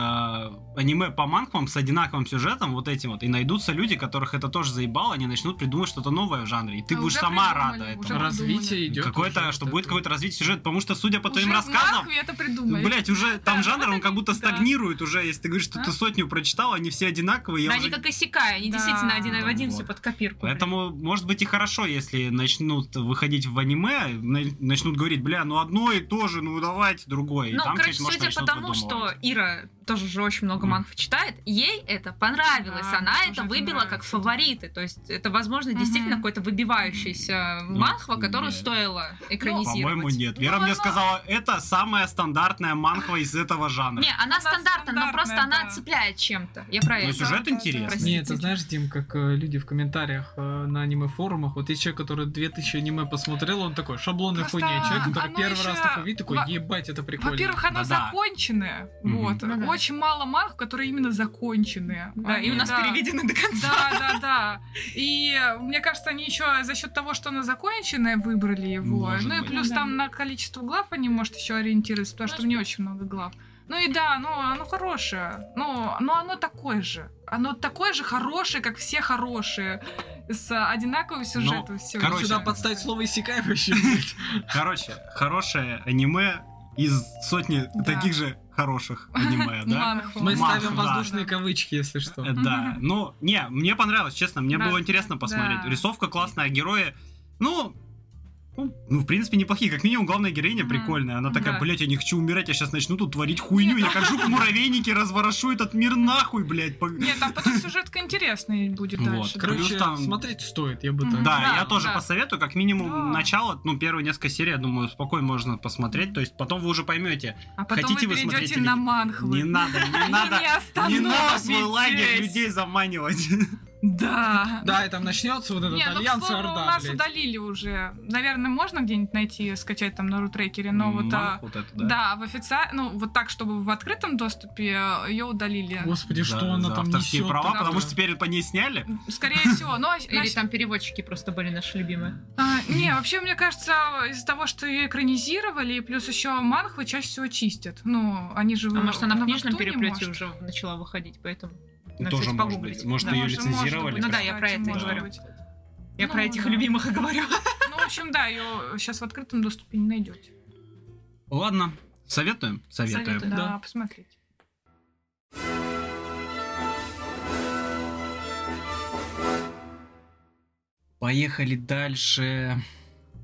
аниме по манхвам с одинаковым сюжетом, вот этим вот, и найдутся люди, которых это тоже заебало, они начнут придумывать что-то новое в жанре, и ты А будешь сама придумали, рада этому. Развитие идет. Какое-то, что будет это. какое-то развитие сюжета, потому что, судя по твоим Уже в рассказам, это придумали. Блять, уже там Да, жанр, он как будто стагнирует уже, если ты говоришь, что ты сотню прочитал, они все одинаковые, они как Исекай, они действительно один в один все под копирку. Поэтому, может быть, и хорошо, если начнут выходить в аниме, на- начнут говорить, бля, ну одно и то же, ну давайте другое. Ну, там короче, судя по тому, что. Ира тоже же очень много манхв читает, ей это понравилось, Да, она это это выбила как фавориты, то есть это, возможно, действительно Мгм. какой-то выбивающийся Ну, манхва, которую нет. стоило экранизировать. По-моему, нет. Ну, Вера мне она- сказала, это самая стандартная манхва из этого жанра. Не, она, Она стандартная, но просто стандартная, она да. цепляет чем-то. Я про Ну, это. сюжет да, да. интересный. Простите. Не, ты знаешь, Дим, как э, люди в комментариях э, на аниме-форумах, вот есть человек, который 2000 аниме посмотрел, он такой, шаблонная Просто хуйня. Человек, который первый еще раз такой видит, такой, ебать, это прикольно. Во-первых, оно законченное. Мгм. Вот. Ну. Очень мало манх, которые именно законченные. Да, и у Они, нас да. переведены до конца. Да, да, да. И мне кажется, они еще за счет того, что оно законченное, выбрали его. Может ну и быть. плюс Да. там на количество глав они, может, еще ориентироваться, потому что в не очень много глав. Ну и да, ну оно хорошее. Ну, но оно такое же. Оно такое же хорошее, как все хорошие. С одинаковым сюжетом. всё. Ну, короче, Сюда подставить слово блядь. Короче, хорошее аниме из сотни Да. таких же хороших аниме, да? Мы ставим воздушные кавычки, если что. Э, Да, ну, не, мне понравилось, честно, мне было интересно посмотреть. Рисовка классная, герои, ну, ну, ну, в принципе, неплохие. Как минимум, главная героиня Мгм. прикольная. Она такая, Да. блядь, я не хочу умирать, я сейчас начну тут творить хуйню. Нет, Я как жук в муравейнике разворошую этот мир нахуй, блядь. По- Нет, там потом сюжетка интересный будет Вот, дальше. короче, Короче, там- смотреть стоит, я бы так. Да, Да, я тоже да. посоветую, как минимум Да. начало, ну, первые несколько серий, я думаю, спокойно можно посмотреть. То есть потом вы уже поймете. А потом Хотите вы вы смотреть перейдете или на нет? манхвы. Не надо, не надо, не надо свой лагерь людей заманивать. Да. Да, и там начнется вот этот Не, ну, к альянс слову, у Орда, нас блядь. удалили уже. Наверное, можно где-нибудь найти, скачать там на рутрекере, но вот... а, Манху вот эту, да, в официальном, ну, вот так, чтобы в открытом доступе ее удалили. Господи, За- что она там несет? права, такое? потому что теперь по ней сняли. Скорее всего. Но, Или там переводчики просто были наши любимые. а, не, вообще, мне кажется, из-за того, что ее экранизировали, плюс еще манхвы чаще всего чистят. Ну, они же... А может, она в книжном переплете уже начала выходить, поэтому... Надо, Тоже кстати, может погуглить. быть. Может, Да. ее Может, может лицензировали. быть, Ну да, я про это может говорю. Я Ну, про этих да. любимых и говорю. Ну, в общем, да, ее сейчас в открытом доступе не найдете. Ладно, советуем? Советуем. Советую. Да, Да. посмотрите. Поехали дальше.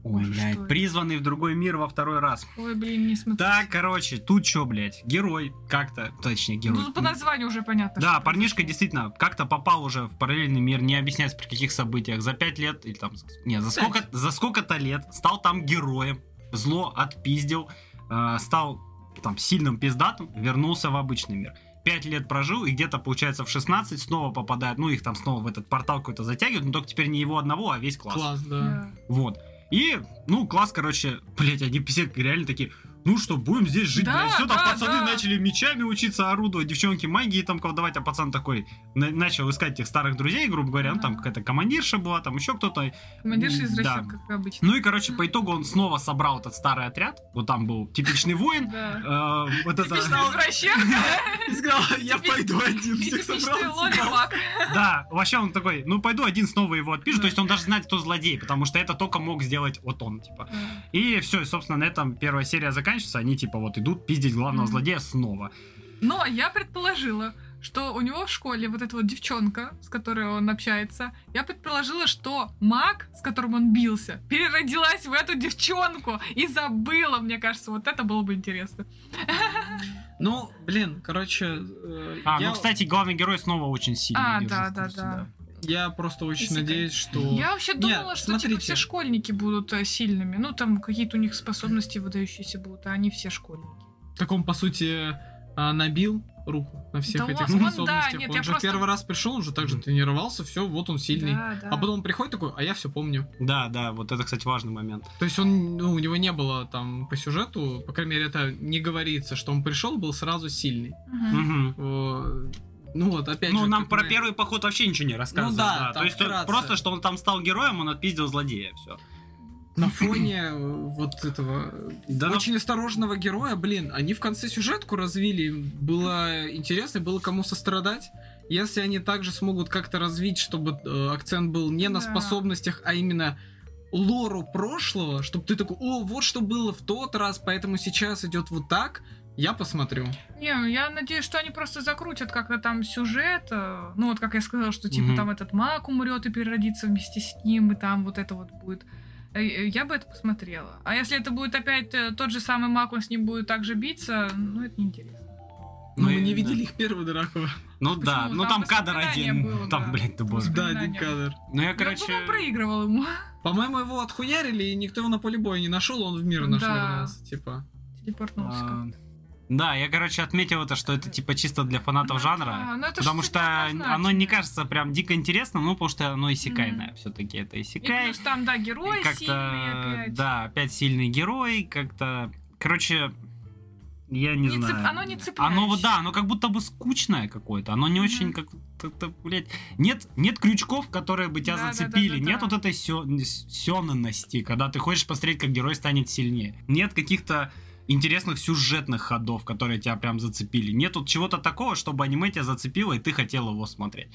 Ой, Боже, блядь, что это? призванный в другой мир во второй раз. Ой, блин, не смотри. Так, короче, тут чё, блядь, герой как-то, точнее, герой. Ну, по названию уже понятно. Да, что парнишка действительно как-то попал уже в параллельный мир, не объясняется при каких событиях, за пять лет, или там, не, за, сколько, за сколько-то лет стал там героем, зло отпиздил, э, стал там сильным пиздатым, вернулся в обычный мир. Пять лет прожил, и где-то, получается, в 16 снова попадает, ну, их там снова в этот портал какой-то затягивают, но только теперь не его одного, а весь класс. Класс, да. Да. Вот. И, ну, класс, короче, блять, они все реально такие, ну что, будем здесь жить, Да, блядь. Все, там да, пацаны да. начали мечами учиться орудовать, девчонки магии там колдовать, а пацан такой на- начал искать этих старых друзей, грубо говоря, ну, там какая-то командирша была, там еще кто-то. Командирша из Да. России, как обычно. Ну и, короче, по итогу он снова собрал этот старый отряд, вот там был типичный воин, Да. э. Типичный извращенка И сказал, я пойду один, всех собрал. лолипак. Да, вообще он такой, ну пойду один снова его отпишу, то есть он даже знает, кто злодей, потому что это только мог сделать вот он, типа. И все, собственно, на этом первая серия заканчивается. Они типа вот идут пиздить главного Мгм. злодея снова. Но я предположила, что у него в школе вот эта вот девчонка, с которой он общается, я предположила, что маг, с которым он бился, переродилась в эту девчонку и забыла, мне кажется, вот это было бы интересно. Ну, блин, короче, э, А, я, ну, кстати, главный герой снова очень сильный. А, да, да, курсе, да. Я просто очень Исекай. надеюсь, что... Я вообще думала, что типа смотрите. все школьники будут э, сильными. Ну, там какие-то у них способности выдающиеся будут, а они все школьники. Так он, по сути, а, набил руку на всех Да этих он- он, да, способностях. нет, он я же просто- первый раз пришел, он же также тренировался, все, вот он сильный. Да, да. А потом он приходит такой, а я все помню. Да, да, вот это, кстати, важный момент. То есть он, ну, у него не было там по сюжету, по крайней мере, это не говорится, что он пришел, был сразу сильный. Мгм. Э, Ну вот, опять Ну, же. нам как про мы- первый поход вообще ничего не рассказывают. Ну да, там То есть вкратце. просто, что он там стал героем, он отпиздил злодея, все. На фоне э, вот этого Да, очень осторожного героя, блин, они в конце сюжетку развили, было интересно, было кому сострадать. Если они также смогут как-то развить, чтобы э, акцент был не на Да. способностях, а именно лору прошлого, чтобы ты такой, о, вот что было в тот раз, поэтому сейчас идет вот так, я посмотрю. Не, ну, я надеюсь, что они просто закрутят как-то там сюжет. э, Ну, вот как я сказала, что типа Мгм. там этот маг умрет и переродится вместе с ним, и там вот это вот будет. Э, э, Я бы это посмотрела. А если это будет опять тот же самый маг, он с ним будет также биться, ну, это неинтересно. Но Ну мы не да. видели их первую драку. Ну да, Почему? ну Там там кадр один. было, там, да. блядь, ты боже. Да, один кадр. Ну я, Я, короче... по-моему, проигрывал ему. По-моему, его отхуярили, и никто его на поле боя не нашел, он в мир наш Да. вернулся, типа. Телепортнулся. а, Да, я, короче, отметил это, что это типа чисто для фанатов Ну жанра. да, ну это потому что однозначно. оно не кажется прям дико интересным, ну, потому что оно исекайное. Все-таки это И исекай. плюс там, да, герой И сильный как-то, опять. да, опять сильный герой, как-то, короче, я не, Не цеп- знаю. оно не цепляющее. Оно вот, да, оно как будто бы скучное какое-то, оно не Мгм. очень как как-то, блядь, нет, нет крючков, которые бы тебя Да, зацепили, да, да, нет да. вот этой сённости, когда ты хочешь посмотреть, как герой станет сильнее. Нет каких-то интересных сюжетных ходов, которые тебя прям зацепили. Нет вот чего-то такого, чтобы аниме тебя зацепило, и ты хотел его смотреть.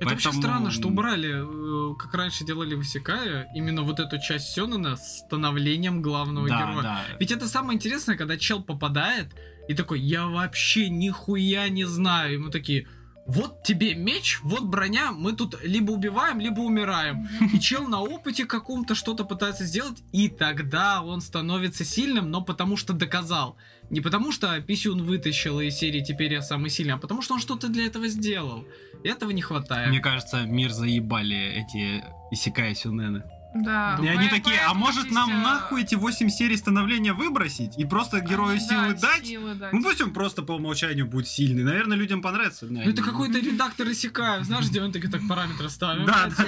Это вообще Поэтому- странно, что убрали, э, как раньше делали в Исекае, именно вот эту часть Сёнэна с становлением главного да, героя. да. Ведь это самое интересное, когда чел попадает и такой, я вообще нихуя не знаю. И мы такие, вот тебе меч, вот броня, мы тут либо убиваем, либо умираем. И чел на опыте каком-то что-то пытается сделать, и тогда он становится сильным, но потому что доказал. Не потому что Писюн вытащил из серии «Теперь я самый сильный», а потому что он что-то для этого сделал. И этого не хватает. Мне кажется, мир заебали эти Исекай Сюнены. Да. И они По- такие, а может нам э, нахуй эти 8 серий становления выбросить и просто герою да, силы дать? силы дать. Ну пусть он просто по умолчанию будет сильный. Наверное, людям понравится. Ну это какой-то редактор Исекаев, знаешь, где он такие так параметры ставит. Да, да.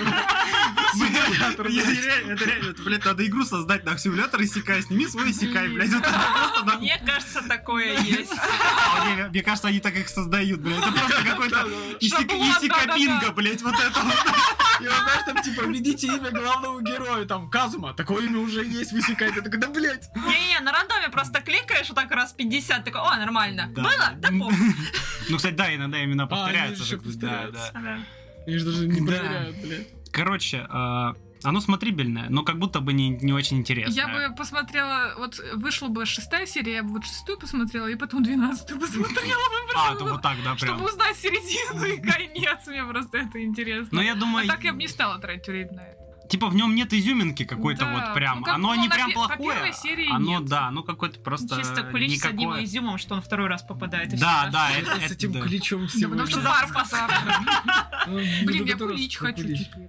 Симулятор, Я- я Это реально, блядь, надо игру создать на симулятор Исекай. Сними свой Исекай, блядь. Мне кажется, такое есть. А Мне кажется, они так их создают, блядь. Это просто какой-то Исек- Шаблон, Исекабинго, да-да-да. блядь, вот это вот. И вот знаешь, там типа, введите имя главного героя, там, Казума, такое имя уже есть в Исекае. Ты такой, да, блядь. Не-не, на рандоме просто кликаешь вот так раз 50, такой, о, нормально. Да. Было? Да. Ну, кстати, да, иногда именно А, повторяются. они же так сказать, повторяются. Да, да. Они же даже не проверяют, блядь. Короче, а, оно смотрибельное, но как будто бы не, не очень интересное. Я бы посмотрела, вот вышла бы шестая серия, я бы вот шестую посмотрела, и потом двенадцатую посмотрела. А, то вот так, да, прям. Чтобы узнать середину и конец, мне просто это интересно. Но я А думаю, так я бы не стала тратить время на это. Типа в нем нет изюминки какой-то Да, вот прям. ну, как оно не на прям по плохое. первой серии оно, нет. да, ну какое-то просто Чисто кулич с одним никакое. изюмом, что он второй раз попадает. Да, да, Это это, с этим да. ключом всего. потому что да. Ну, Блин, я благодарю кулич хочу теперь.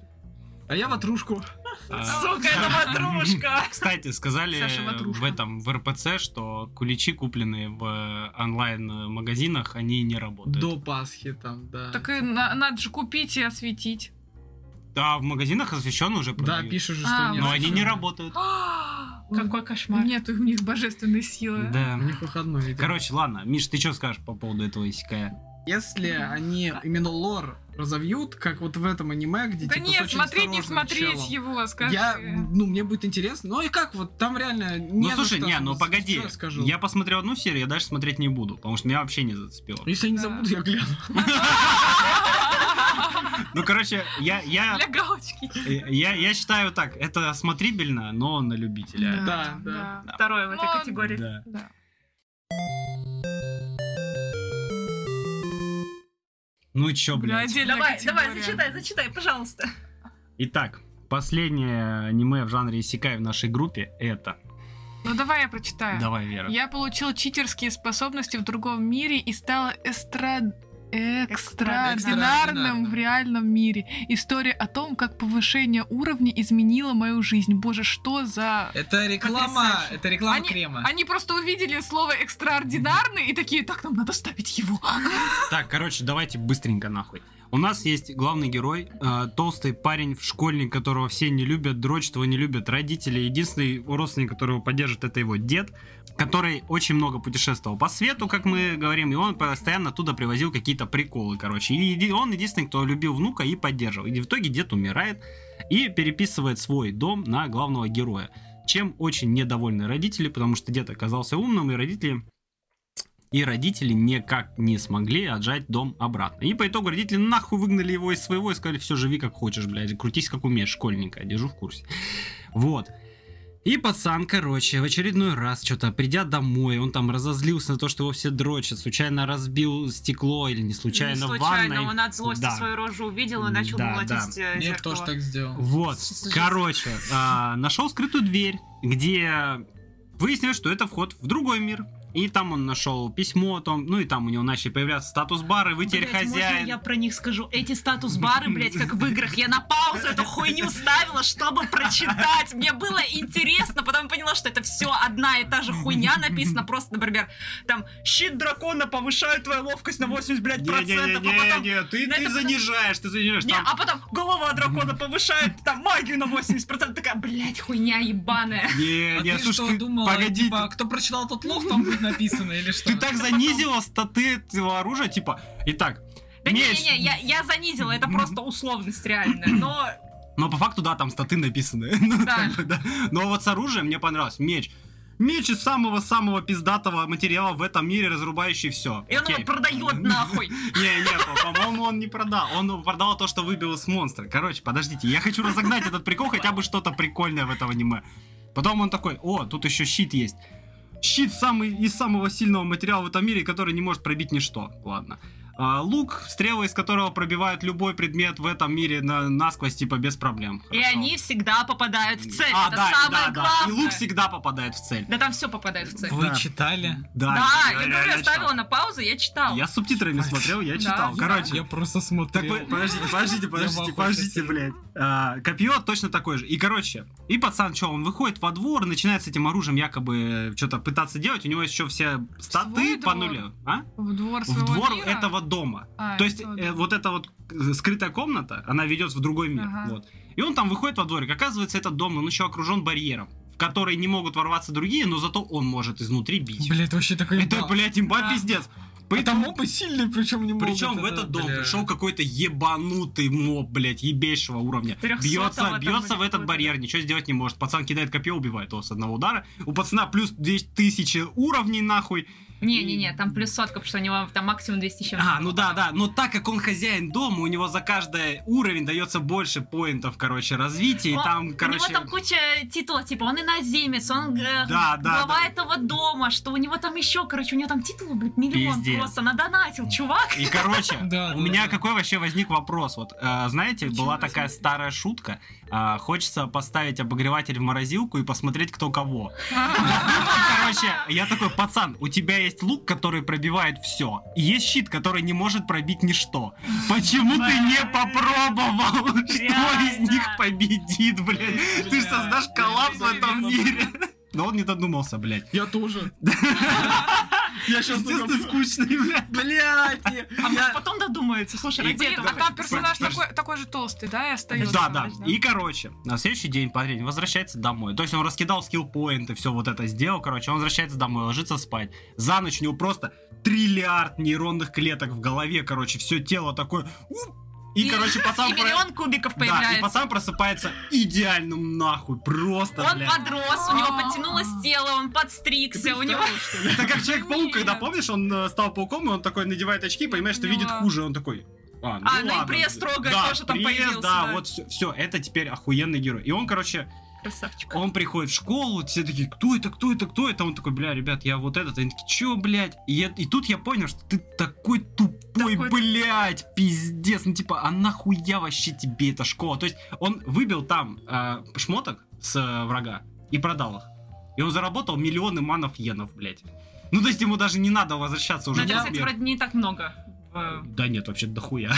А я ватрушку. А, Сука, это ватрушка! Кстати, сказали в этом в РПЦ, что куличи, купленные в онлайн-магазинах, они не работают. До Пасхи там, да. Так и на- надо же купить и осветить. Да, в магазинах освещенно уже Да, продают. пишут же, А, что нет. Но они не работают. Какой кошмар. Нет у них божественной силы. Да. У них выходной. Короче, ладно, Миш, ты что скажешь по поводу этого исекая? Если они именно лор разовьют, как вот в этом аниме, где Да типа с нет, очень смотреть, не смотреть челом. его, скажи. Я, ну, мне будет интересно. Ну и как вот, там реально не Ну слушай, не, ну погоди. скажу. Я посмотрел одну серию, я дальше смотреть не буду, потому что меня вообще не зацепило. Если я не Да. забуду, я гляну. Ну, короче, я, я, Для галочки. я, я считаю так, это смотрибельно, но на любителя. Да, да. Второе в этой Но- категории. Да. Ну чё, Бля, блядь. отдельная Давай, давай, категория. зачитай, зачитай, пожалуйста. Итак, последнее аниме в жанре Исекай в нашей группе это. Ну давай я прочитаю. Давай, Вера. Я получил читерские способности в другом мире и стала эстра... экстраординарным в реальном мире. История о том, как повышение уровня изменило мою жизнь. Боже, что за... Это реклама, Потрясающе. это реклама Они- крема. Они просто увидели слово экстраординарный и такие, так, нам надо ставить его. Так, короче, давайте быстренько нахуй. У нас есть главный герой, э, толстый парень, школьник, которого все не любят, дрочат его не любят родители. Единственный родственник, которого поддержит, это его дед, который очень много путешествовал по свету, как мы говорим, и он постоянно оттуда привозил какие-то приколы, короче. И он единственный, кто любил внука и поддерживал. И в итоге дед умирает и переписывает свой дом на главного героя. Чем очень недовольны родители, потому что дед оказался умным, и родители и родители никак не смогли отжать дом обратно. И по итогу родители нахуй выгнали его из своего и сказали, все, живи как хочешь, блядь, крутись как умеешь, школьника, держу в курсе. Вот. И пацан, короче, в очередной раз, что-то придя домой, он там разозлился на то, что его все дрочат, случайно разбил стекло или не случайно, Не в случайно, ванной. он от злости Да. свою рожу увидел и начал Да, молотить да. э, Нет, зеркало. тоже так сделал. Вот, короче, а, нашел скрытую дверь, где выяснилось, что это вход в другой мир. И там он нашел письмо о том, ну и там у него начали появляться статус-бары, вы теперь Блядь, можно хозяин. я про них скажу? Эти статус-бары, блядь, как в играх. Я на паузу эту хуйню ставила, чтобы прочитать. Мне было интересно, потом поняла, что это все одна и та же хуйня написана. Просто, например, там, щит дракона повышает твою ловкость на 80, блядь, процентов, а потом... Не-не-не, ты, ты это- занижаешь, ты занижаешь. Не, там- а потом голова дракона повышает там магию на 80%. Такая, блядь, хуйня ебаная. Не, А не, ты слушай, что ты- думала, погоди, типа, кто прочитал тот лов, там будет написано или что? ты, так занизила статы этого оружия, типа, итак, Да меч. не-не-не, я, я занизила, это просто условность реальная. Но Но по факту, да, там статы написаны. Ну, Да. как бы, да. Но вот с оружием мне понравилось. Меч. Меч из самого-самого пиздатого материала в этом мире, разрубающий все. и он его продает нахуй. Не-не, по- по-моему, он не продал. Он продал то, что выбил из монстра. Короче, подождите, я хочу разогнать этот прикол, хотя бы что-то прикольное в этом аниме. Потом он такой, о, тут еще щит есть. Щит самый из самого сильного материала в этом мире, который не может пробить ничто. Ладно. А, лук, стрелы из которого пробивают любой предмет в этом мире на, насквозь, типа, без проблем. И Хорошо. они всегда попадают в цель. А, это да, самое да, да. главное. И лук всегда попадает в цель. Да там все попадает в цель. Вы Да. читали? Да, Да, я реально говорю, я читал. ставила на паузу, я читал. Я с субтитрами смотрел, я Да, читал. я- Короче, Я просто Так смотрел. вы, подождите, подождите, Я подождите, подождите, блядь. А, копье точно такое же. И, короче, и пацан, что, он выходит во двор, начинает с этим оружием якобы что-то пытаться делать, у него еще все статы по нулю. А? В двор В двор этого дома. А, То есть, э, вот эта вот э, скрытая комната, она ведет в другой мир. Ага. Вот. И он там выходит во дворик. Оказывается, этот дом, он еще окружен барьером, в который не могут ворваться другие, но зато он может изнутри бить. Блядь, это вообще такой Это, блядь, имба Да. пиздец. Это мобы сильные, причем не могут. Причем в это, этот дом бля. пришел какой-то ебанутый моб, блядь, ебейшего уровня. 300-го Бьется, там бьется в этот барьер, ничего сделать не может. Пацан кидает копье, убивает его с одного удара. У пацана плюс 2000 уровней нахуй. Не-не-не, там плюс сотка, потому что у него там максимум 200 с чем-то. А, ну да, да. Но так как он хозяин дома, у него за каждый уровень дается больше поинтов, короче, развития. И О, там, У короче... него там куча титулов, типа он иноземец, он э, Да, да, глава да. этого дома, что у него там еще, короче, у него там титулов, блядь, миллион Пиздец. просто надонатил, чувак. И, короче, у меня какой вообще возник вопрос. Вот, э, знаете, была такая старая шутка. А, хочется поставить обогреватель в морозилку и посмотреть, кто кого. Короче, я такой, пацан, у тебя есть лук, который пробивает все. И есть щит, который не может пробить ничто. Почему ты не попробовал? Что из них победит, блядь? Ты же создашь коллапс в этом мире. Но он не додумался, блядь. Я тоже. Я сейчас Естественно, скучный, блядь. Блять! А потом додумается. Слушай, ради Блин, этого... а там персонаж такой же толстый, да, и остается. Да, да. И, короче, на следующий день парень возвращается домой. То есть он раскидал скилл-поинты, все вот это сделал, короче, он возвращается домой, ложится спать. За ночь у него просто триллиард нейронных клеток в голове, короче, все тело такое... уп, И, короче, пацан... И про- миллион кубиков Да, и появляется. пацан просыпается идеальным нахуй, просто, Он блядь. подрос, у него подтянулось тело, он подстригся, у него... Это как Человек-паук, когда, помнишь, он э, стал пауком, и он такой надевает очки, понимаешь, что видит хуже, он такой... А, ну, А, ну и пресс трогает да, тоже там пресс, появился, Да, да. вот все, это теперь охуенный герой. И он, короче, Красавчик. он приходит в школу, все такие, кто это, кто это, кто это? Он такой, бля, ребят, я вот этот. Они такие, чё, блядь? И, я- и тут я понял, что ты такой тупой, Такой- блядь, пиздец. Ну, типа, а нахуя вообще тебе эта школа? То есть он выбил там э, шмоток с э, врага и продал их. И он заработал миллионы манов йенов, блядь. Ну, то есть ему даже не надо возвращаться уже это, мир. кстати, вроде не так много. В- Да нет, вообще дохуя.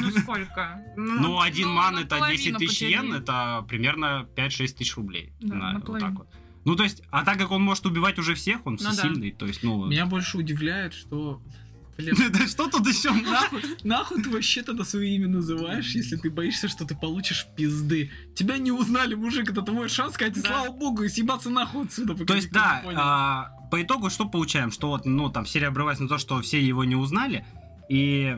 Ну сколько? Ну, один ну, ман это наполовину 10 тысяч йен, это примерно 5-6 тысяч рублей. Да, На- вот так вот. Ну, то есть, а так как он может убивать уже всех, он Ну да. то есть, ну... Меня больше удивляет, что... Да что тут еще? нахуй, нахуй ты вообще тогда свое имя называешь, если ты боишься, что ты получишь пизды? Тебя не узнали, мужик, это твой шанс сказать, слава богу, и съебаться нахуй отсюда, То есть, да, а, по итогу что получаем? Что вот, ну, там, серия обрывается на то, что все его не узнали, и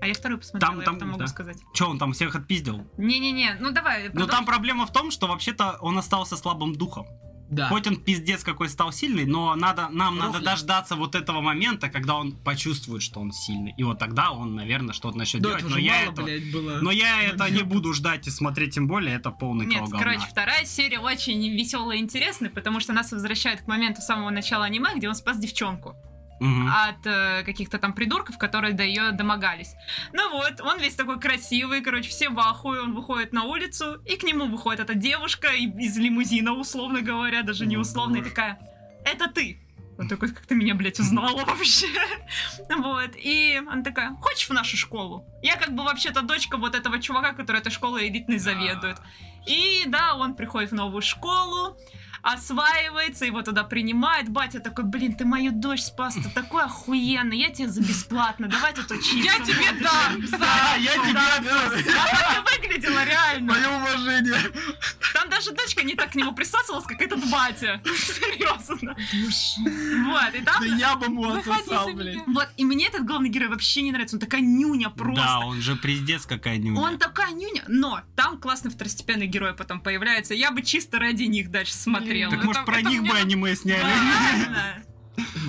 А я вторую посмотрела, Там- я там, могу да. сказать. что, он там всех отпиздил? Не-не-не, ну давай. Но продолжи. там проблема в том, что вообще-то он остался слабым духом. Да. Хоть он пиздец какой стал сильный, но надо, нам надо Рухнет. дождаться вот этого момента, когда он почувствует, что он сильный. И вот тогда он, наверное, что-то начнет Да, делать. это Но я, мало, этого- блядь, было. но я это не буду ждать и смотреть, тем более это полный Нет, кал говна. короче, вторая серия очень веселая и интересная, потому что нас возвращает к моменту самого начала аниме, где он спас девчонку Мгм. от э, каких-то там придурков, которые до ее домогались. Ну вот, он весь такой красивый, короче, все в ахуе, он выходит на улицу, и к нему выходит эта девушка из лимузина, условно говоря, даже не О, условно, и такая, это ты. Он такой, как ты меня, блядь, узнала вообще? Вот, и она такая, хочешь в нашу школу? Я как бы вообще-то дочка вот этого чувака, который этой школой элитной заведует. И да, он приходит в новую школу, осваивается, его туда принимает. Батя такой, блин, ты мою дочь спас, ты такой охуенный, я тебе за бесплатно, давай тут учиться. Я тебе будешь». дам! Да, я тебе Да, отдам. так и выглядело реально. Мое уважение. Там даже дочка не так к нему присасывалась, как этот батя. Серьезно. Вот, и там... Да я бы ему отсосал, меня. Вот, и мне этот главный герой вообще не нравится. Он такая нюня просто. Да, он же пиздец какая нюня. Он такая нюня, но там классный второстепенный герой потом появляется. Я бы чисто ради них дальше смотрела. Так Это- может про это них бы аниме сняли?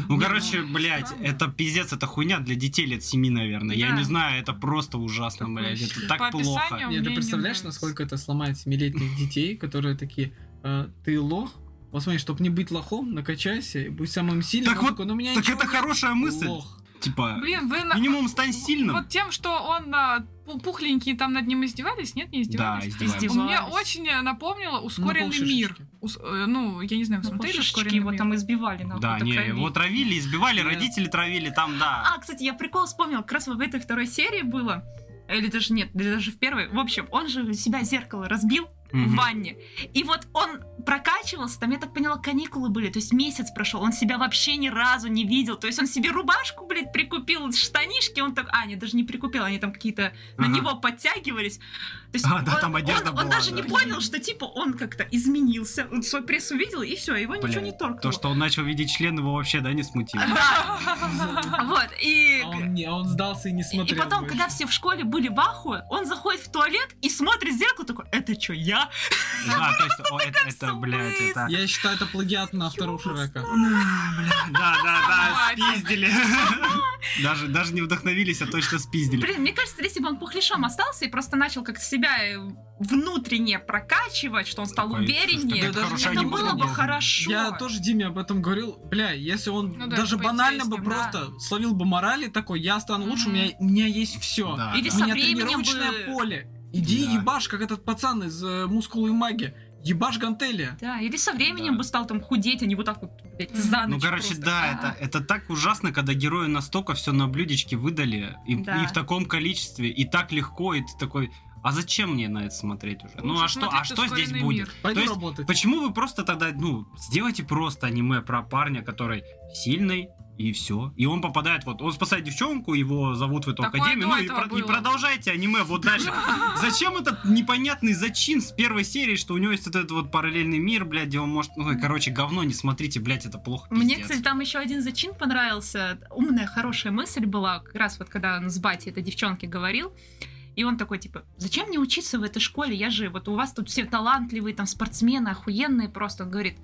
Ну, короче, блядь, это пиздец, это хуйня для детей лет 7, наверное. Я не знаю, это просто ужасно, блядь. Это так плохо. Нет, ты представляешь, насколько это сломает семилетних детей, которые такие, «А, ты лох? Вот смотри, чтобы не быть лохом, накачайся и будь самым сильным. Так вот, ну, у меня Так это нет». хорошая мысль. Лох. Типа, Блин, вы на... минимум стань сильным. Вот тем, что он а, пу- пухленький, там над ним издевались, нет, не Да, издевались? издевались. Он мне Издевались. очень напомнило ускоренный полшишечки. мир. Ус- э, ну, я не знаю, вы Ну, смотрели ускоренный его мир? там избивали. нахуй, Да, не, крови. его травили, избивали, Да. родители травили, там, да. А, кстати, я прикол вспомнил, как раз в этой второй серии было. Или даже нет, или даже в первой. В общем, он же себя зеркало разбил в Мгм. ванне. И вот он прокачивался, там, я так поняла, каникулы были, то есть месяц прошел, он себя вообще ни разу не видел. То есть он себе рубашку, блядь, прикупил, штанишки, он так... А, нет, даже не прикупил, они там какие-то на Ага. него подтягивались. То есть А, да, он, там одежда он- он была, даже да. не понял, что типа он как-то изменился, он свой пресс увидел, и все, его ничего Бля, не торкнуло. То, что он начал видеть член, его вообще, да, не смутило. Да, вот, и... А он, не, а он сдался и не И смотрел. потом, больше. когда все в школе были в ахуе, он заходит в туалет и смотрит в зеркало такой, это что, я? Да, то есть, это, блядь, это... Я считаю, это плагиат на второго Шрека. Да, да, да, спиздили. Даже, даже не вдохновились, а точно спиздили. Блин, мне кажется, если бы он пухлишом остался и просто начал как-то себя э, внутренне прокачивать, что он стал Такой, увереннее, это это, хорошее аниме было бы хорошо. Я тоже Диме об этом говорил. Бля, если он Ну да, даже это банально бы поинтереснее, просто словил бы морали такой, я стану лучше, у меня, у меня есть все. Да, Или да. У меня тренировочное бы- поле. Иди Да. ебашь, как этот пацан из э, «Мускулы и маги». Ебашь гантели. Да, или со временем Да. бы стал там худеть, а не вот так вот, блядь, за Ну, ночь короче, просто. да, А. это, это так ужасно, когда герои настолько все на блюдечке выдали, и, Да. и в таком количестве, и так легко, и ты такой, а зачем мне на это смотреть уже? ну, Лучше а что, а что здесь «Ускоренный будет? мир». Пойду То есть, работать. Почему вы просто тогда, ну, сделайте просто аниме про парня, который сильный, и все. И он попадает, вот, он спасает девчонку, его зовут в эту Такое академию, ну и, про- и продолжайте аниме вот дальше. Зачем этот непонятный зачин с первой серии, что у него есть вот этот вот параллельный мир, блядь, где он может, ну, короче, говно, не смотрите, блядь, это плохо, Мне, пиздец. кстати, там еще один зачин понравился. Умная, хорошая мысль была, как раз вот когда он с батей этой девчонки говорил. И он такой, типа, зачем мне учиться в этой школе? Я же, вот у вас тут все талантливые, там, спортсмены, охуенные просто. Он говорит,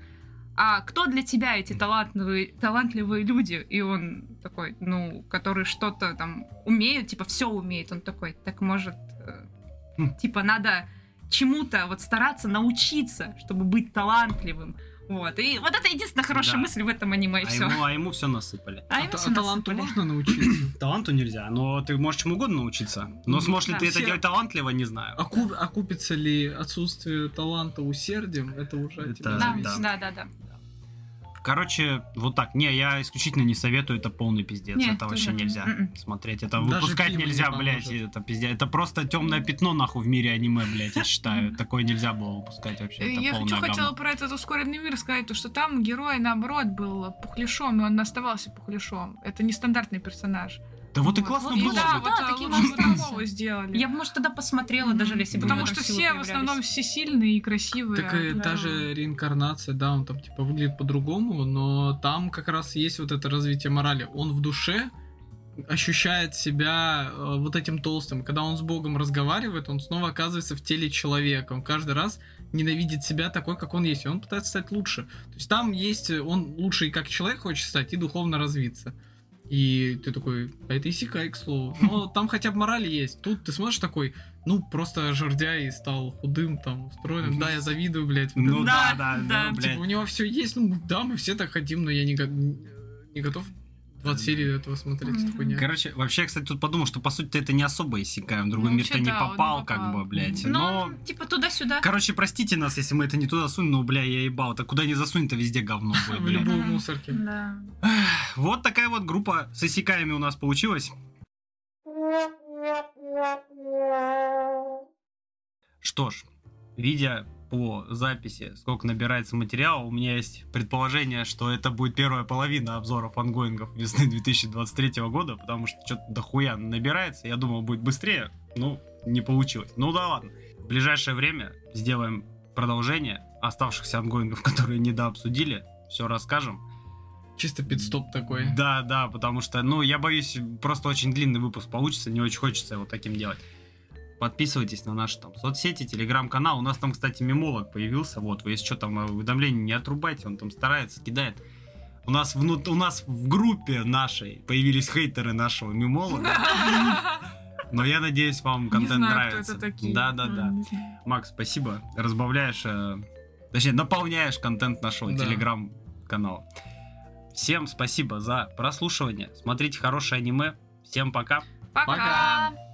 а кто для тебя эти талантливые, талантливые люди? И он такой, ну, которые что-то там умеют, типа, все умеют. Он такой, так может, э, Хм. типа, надо чему-то вот стараться научиться, чтобы быть талантливым. Вот. И вот это единственная хорошая Да. мысль в этом аниме, и А все. ему, а ему все насыпали. А, ему та- всё а таланту насыпали. можно научиться? Таланту нельзя, но ты можешь чему угодно научиться. Но сможешь ли да. ты это Все- делать талантливо, не знаю. Оку- Окупится ли отсутствие таланта усердием? Это уже Это- тебя Да, зависит. да, да, да. Короче, вот так. Не, я исключительно не советую, это полный пиздец. Не, это вообще нельзя Мгм. смотреть. Это Даже выпускать не нельзя, поможет. блядь. Это пиздец. Это просто темное пятно, нахуй, в мире аниме, блядь, я считаю. Такое нельзя было выпускать вообще. Это Я хочу хотела про этот ускоренный мир сказать, то, что там герой, наоборот, был пухляшом, и он оставался пухляшом. Это нестандартный персонаж. Да вот и классно Вот было. да, бы. вот да, таким лучше сделали. Я бы, может, тогда посмотрела, даже если бы Потому что все в основном все сильные и красивые. Так и та же реинкарнация, да, он там типа выглядит по-другому, но там как раз есть вот это развитие морали. Он в душе ощущает себя э, вот этим толстым. Когда он с Богом разговаривает, он снова оказывается в теле человека. Он каждый раз ненавидит себя такой, как он есть. И он пытается стать лучше. То есть там есть, э, он лучше и как человек хочет стать, и духовно развиться. И ты такой, а это Исикай, к слову. Но там хотя бы мораль есть. Тут ты смотришь такой, ну, просто жердяй и стал худым, там, стройным. Да, я завидую, блядь. вот Ну это. да, Да, да, да. ну, блядь. Типа, у него все есть, ну, да, мы все так хотим, но я не, го- не готов 20 серий этого смотреть. Такой, не. Короче, вообще, я, кстати, тут подумал, что, по сути, это не особо иссякаем. В другой Ну, мир-то вообще, не да, не попал, как попал. бы, блядь. Ну, Но типа туда-сюда. Короче, простите нас, если мы это не туда сунем, но, бля, я ебал. Так куда не засунь, то везде говно будет, В блядь. любую Мгм. мусорке. Да. Вот такая вот группа с иссякаями у нас получилась. Что ж, видя по записи, сколько набирается материала, у меня есть предположение, что это будет первая половина обзоров ангоингов весны 2023 года, потому что что-то дохуя набирается. Я думал, будет быстрее, но не получилось. Ну да ладно. В ближайшее время сделаем продолжение оставшихся ангоингов, которые недообсудили. Все расскажем. Чисто пидстоп такой. Да, да, потому что, ну, я боюсь, просто очень длинный выпуск получится, не очень хочется его таким делать. Подписывайтесь на наши там соцсети, телеграм-канал. У нас там, кстати, мемолог появился. Вот, вы если что там э, уведомления не отрубайте, он там старается, кидает. У нас, внут... у нас в группе нашей появились хейтеры нашего мемолога. Но я надеюсь, вам Не контент кто нравится. это такие. Да, да, да. Макс, спасибо. Разбавляешь, э, точнее, наполняешь контент нашего Да. телеграм-канала. Всем спасибо за прослушивание. Смотрите хорошее аниме. Всем пока. Пока. Пока.